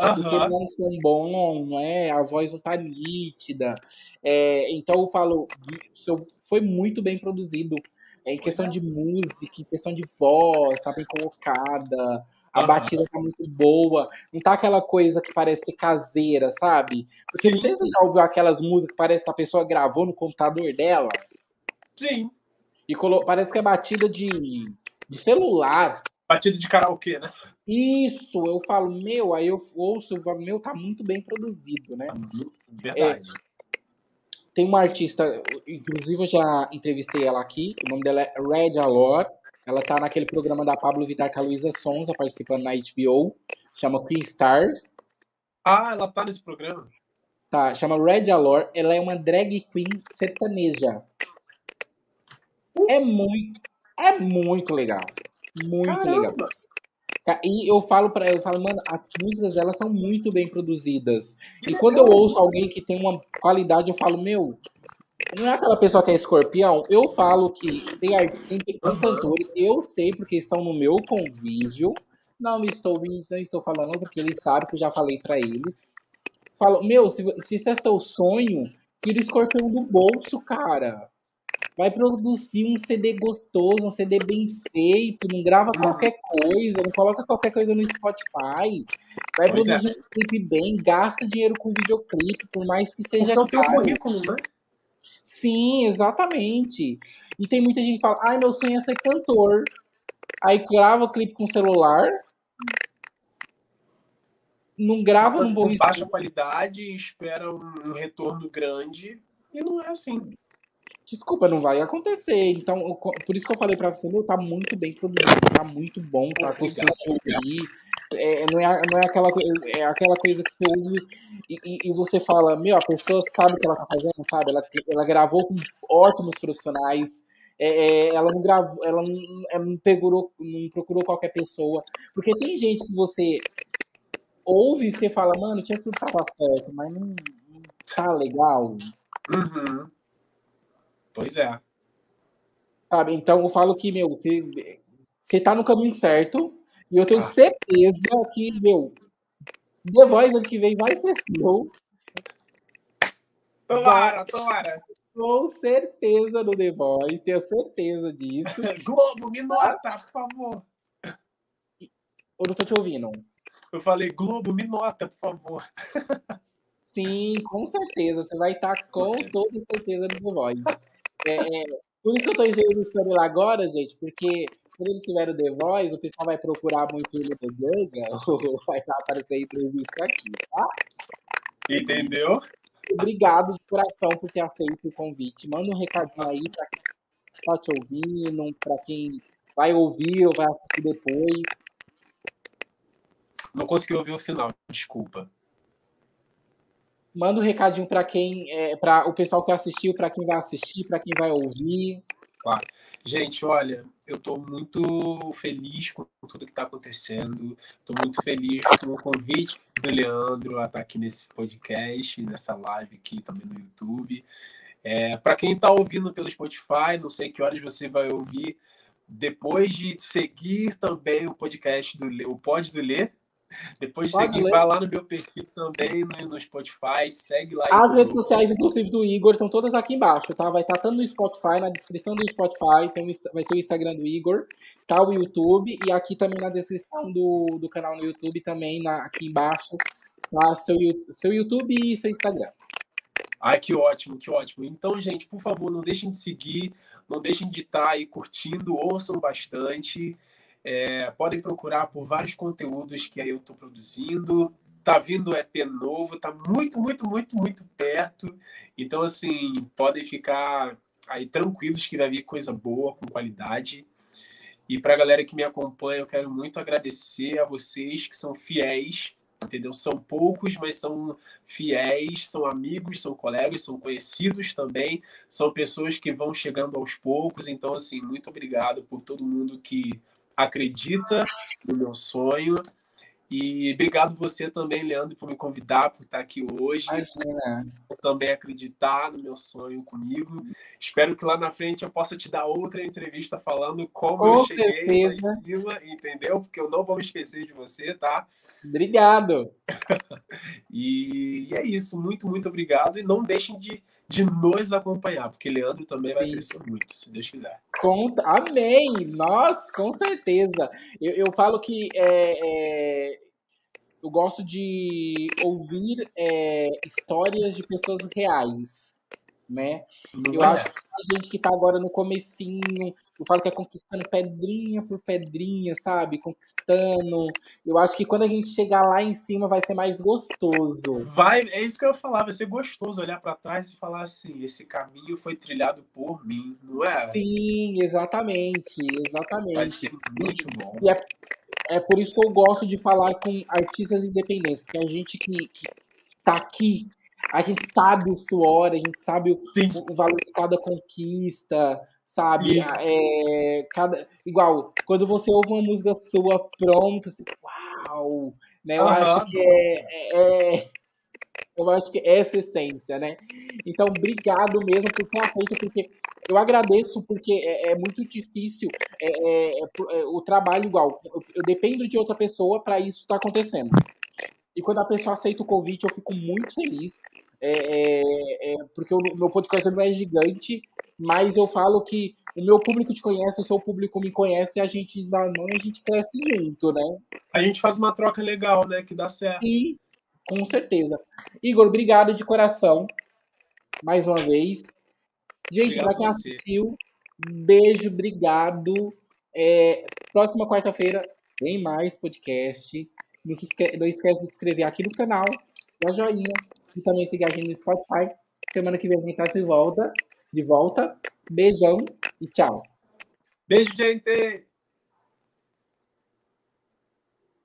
Uhum. Porque não é um som bom, não é? A voz não tá nítida. É, então eu falo, foi muito bem produzido. É, em questão é. de música, em questão de voz, tá bem colocada. A batida tá muito boa. Não tá aquela coisa que parece caseira, sabe? Porque Sim. você já ouviu aquelas músicas que parece que a pessoa gravou no computador dela? Sim. E colo... parece que é batida de, de celular. Batida de karaokê, né? Isso, eu falo, meu, aí eu ouço, eu falo, meu, tá muito bem produzido, né? Verdade. É, tem uma artista, inclusive eu já entrevistei ela aqui, o nome dela é Red Alor. Ela tá naquele programa da Pablo Vittar com a Luísa Sonza, participando na HBO, chama Queen Stars. Ah, ela tá nesse programa? Tá, chama Red Alor. Ela é uma drag queen sertaneja. É muito, é muito legal. Muito Caramba. legal. E eu falo para eu falo, mano, as músicas delas são muito bem produzidas. E quando eu ouço alguém que tem uma qualidade, eu falo, meu, não é aquela pessoa que é escorpião. Eu falo que tem, tem, tem cantores, eu sei porque estão no meu convívio. Não estou, não estou falando porque eles sabem que eu já falei para eles. Falo, meu, se, se isso é seu sonho, tira o escorpião do bolso, cara. Vai produzir um CD gostoso, um CD bem feito, não grava qualquer coisa, não coloca qualquer coisa no Spotify. Vai pois produzir é. um clipe bem, gasta dinheiro com videoclipe, por mais que seja então. Tem um currículo, né? Sim, exatamente. E tem muita gente que fala, ai, meu sonho é ser cantor. Aí grava o clipe com celular, não grava num bom baixa qualidade, espera um retorno grande e não é assim desculpa, não vai acontecer. Então, por isso que eu falei pra você, meu, tá muito bem produzido, tá muito bom, tá ouvir. É, não, é, não é, aquela, é aquela coisa que você ouve e, e, você fala, meu, a pessoa sabe o que ela tá fazendo, sabe? Ela, ela gravou com ótimos profissionais. É, é ela não gravou, ela não, ela não, pegou, não procurou qualquer pessoa. Porque tem gente que você ouve e você fala, mano, tinha tudo tava certo, mas não, não tá legal. Uhum. Pois é. Sabe? Então eu falo que, meu, você, você tá no caminho certo. E eu tenho ah. certeza que, meu, The Voice ano que vem vai ser seu. Tomara, tomara. Com certeza no The Voice, tenho certeza disso. Globo, me nota, por favor. Eu não tô te ouvindo. Eu falei, Globo, me nota, por favor. Sim, com certeza. Você vai estar com toda certeza no The Voice. É, é, por isso que eu tô enviando o lá agora, gente, porque quando eles tiverem o The Voice, o pessoal vai procurar muito ele no Ganga, ou vai aparecer entrevista aqui, tá? Entendeu? Obrigado de coração por ter aceito o convite. Manda um recadinho aí para quem tá te ouvindo, para quem vai ouvir ou vai assistir depois. Não consegui ouvir o final, desculpa. Manda um recadinho para quem, é, para o pessoal que assistiu, para quem vai assistir, para quem vai ouvir. Claro. Gente, olha, eu estou muito feliz com tudo que está acontecendo. Estou muito feliz com o convite do Leandro a estar tá aqui nesse podcast, nessa live aqui também no YouTube. É, Para quem está ouvindo pelo Spotify, não sei que horas você vai ouvir, depois de seguir também o podcast do o Pod do Lê, depois de Pode seguir, ler. vai lá no meu perfil também, no, no Spotify, segue lá. As redes sociais, inclusive, do Igor, estão todas aqui embaixo, tá? Vai estar tá tanto no Spotify, na descrição do Spotify, tem, vai ter o Instagram do Igor, tá o YouTube, e aqui também na descrição do, do canal no YouTube, também na, aqui embaixo, tá seu, seu YouTube e seu Instagram. Ai, que ótimo, que ótimo. Então, gente, por favor, não deixem de seguir, não deixem de estar aí curtindo, ouçam bastante. É, podem procurar por vários conteúdos que aí eu estou produzindo. Tá vindo EP novo, tá muito, muito, muito, muito perto. Então, assim, podem ficar aí tranquilos que vai vir coisa boa, com qualidade. E para a galera que me acompanha, eu quero muito agradecer a vocês que são fiéis, entendeu? São poucos, mas são fiéis, são amigos, são colegas, são conhecidos também, são pessoas que vão chegando aos poucos. Então, assim, muito obrigado por todo mundo que acredita no meu sonho. E obrigado você também, Leandro, por me convidar, por estar aqui hoje. Imagina. Por também acreditar no meu sonho comigo. Espero que lá na frente eu possa te dar outra entrevista falando como Com eu cheguei certeza. lá em cima, entendeu? Porque eu não vou me esquecer de você, tá? Obrigado. e é isso. Muito, muito obrigado. E não deixem de de nos acompanhar, porque Leandro também vai Sim. crescer muito, se Deus quiser. Conta, amém! Nossa, com certeza. Eu, eu falo que é, é, eu gosto de ouvir é, histórias de pessoas reais né? Eu acho que a gente que tá agora no comecinho, eu falo que é conquistando pedrinha por pedrinha, sabe? Conquistando. Eu acho que quando a gente chegar lá em cima vai ser mais gostoso. Vai, é isso que eu ia falar, vai ser gostoso olhar para trás e falar assim, esse caminho foi trilhado por mim, não é? Sim, exatamente, exatamente. Vai ser muito bom. E é, é por isso que eu gosto de falar com artistas independentes, porque a gente que, que tá aqui a gente sabe o suor, a gente sabe o, o valor de cada conquista, sabe? É, cada, igual, quando você ouve uma música sua pronta, você, uau! Né? Eu uhum. acho que é, é, é, eu acho que é essa essência, né? Então, obrigado mesmo por ter aceito, porque eu agradeço, porque é, é muito difícil é, é, é o trabalho igual. Eu, eu, dependo de outra pessoa para isso estar tá acontecendo. E quando a pessoa aceita o convite, eu fico muito feliz. É, é, é, porque o meu podcast não é gigante, mas eu falo que o meu público te conhece, o seu público me conhece, e a gente dá mão a gente cresce junto, né? A gente faz uma troca legal, né? Que dá certo. Sim, com certeza. Igor, obrigado de coração. Mais uma vez. Gente, para quem assistiu, beijo, obrigado. É, próxima quarta-feira tem mais podcast. Não, se esque não esquece de se inscrever aqui no canal, dar joinha e também seguir a gente no Spotify. Semana que vem a gente tá de volta. De volta. Beijão e tchau. Beijo, gente!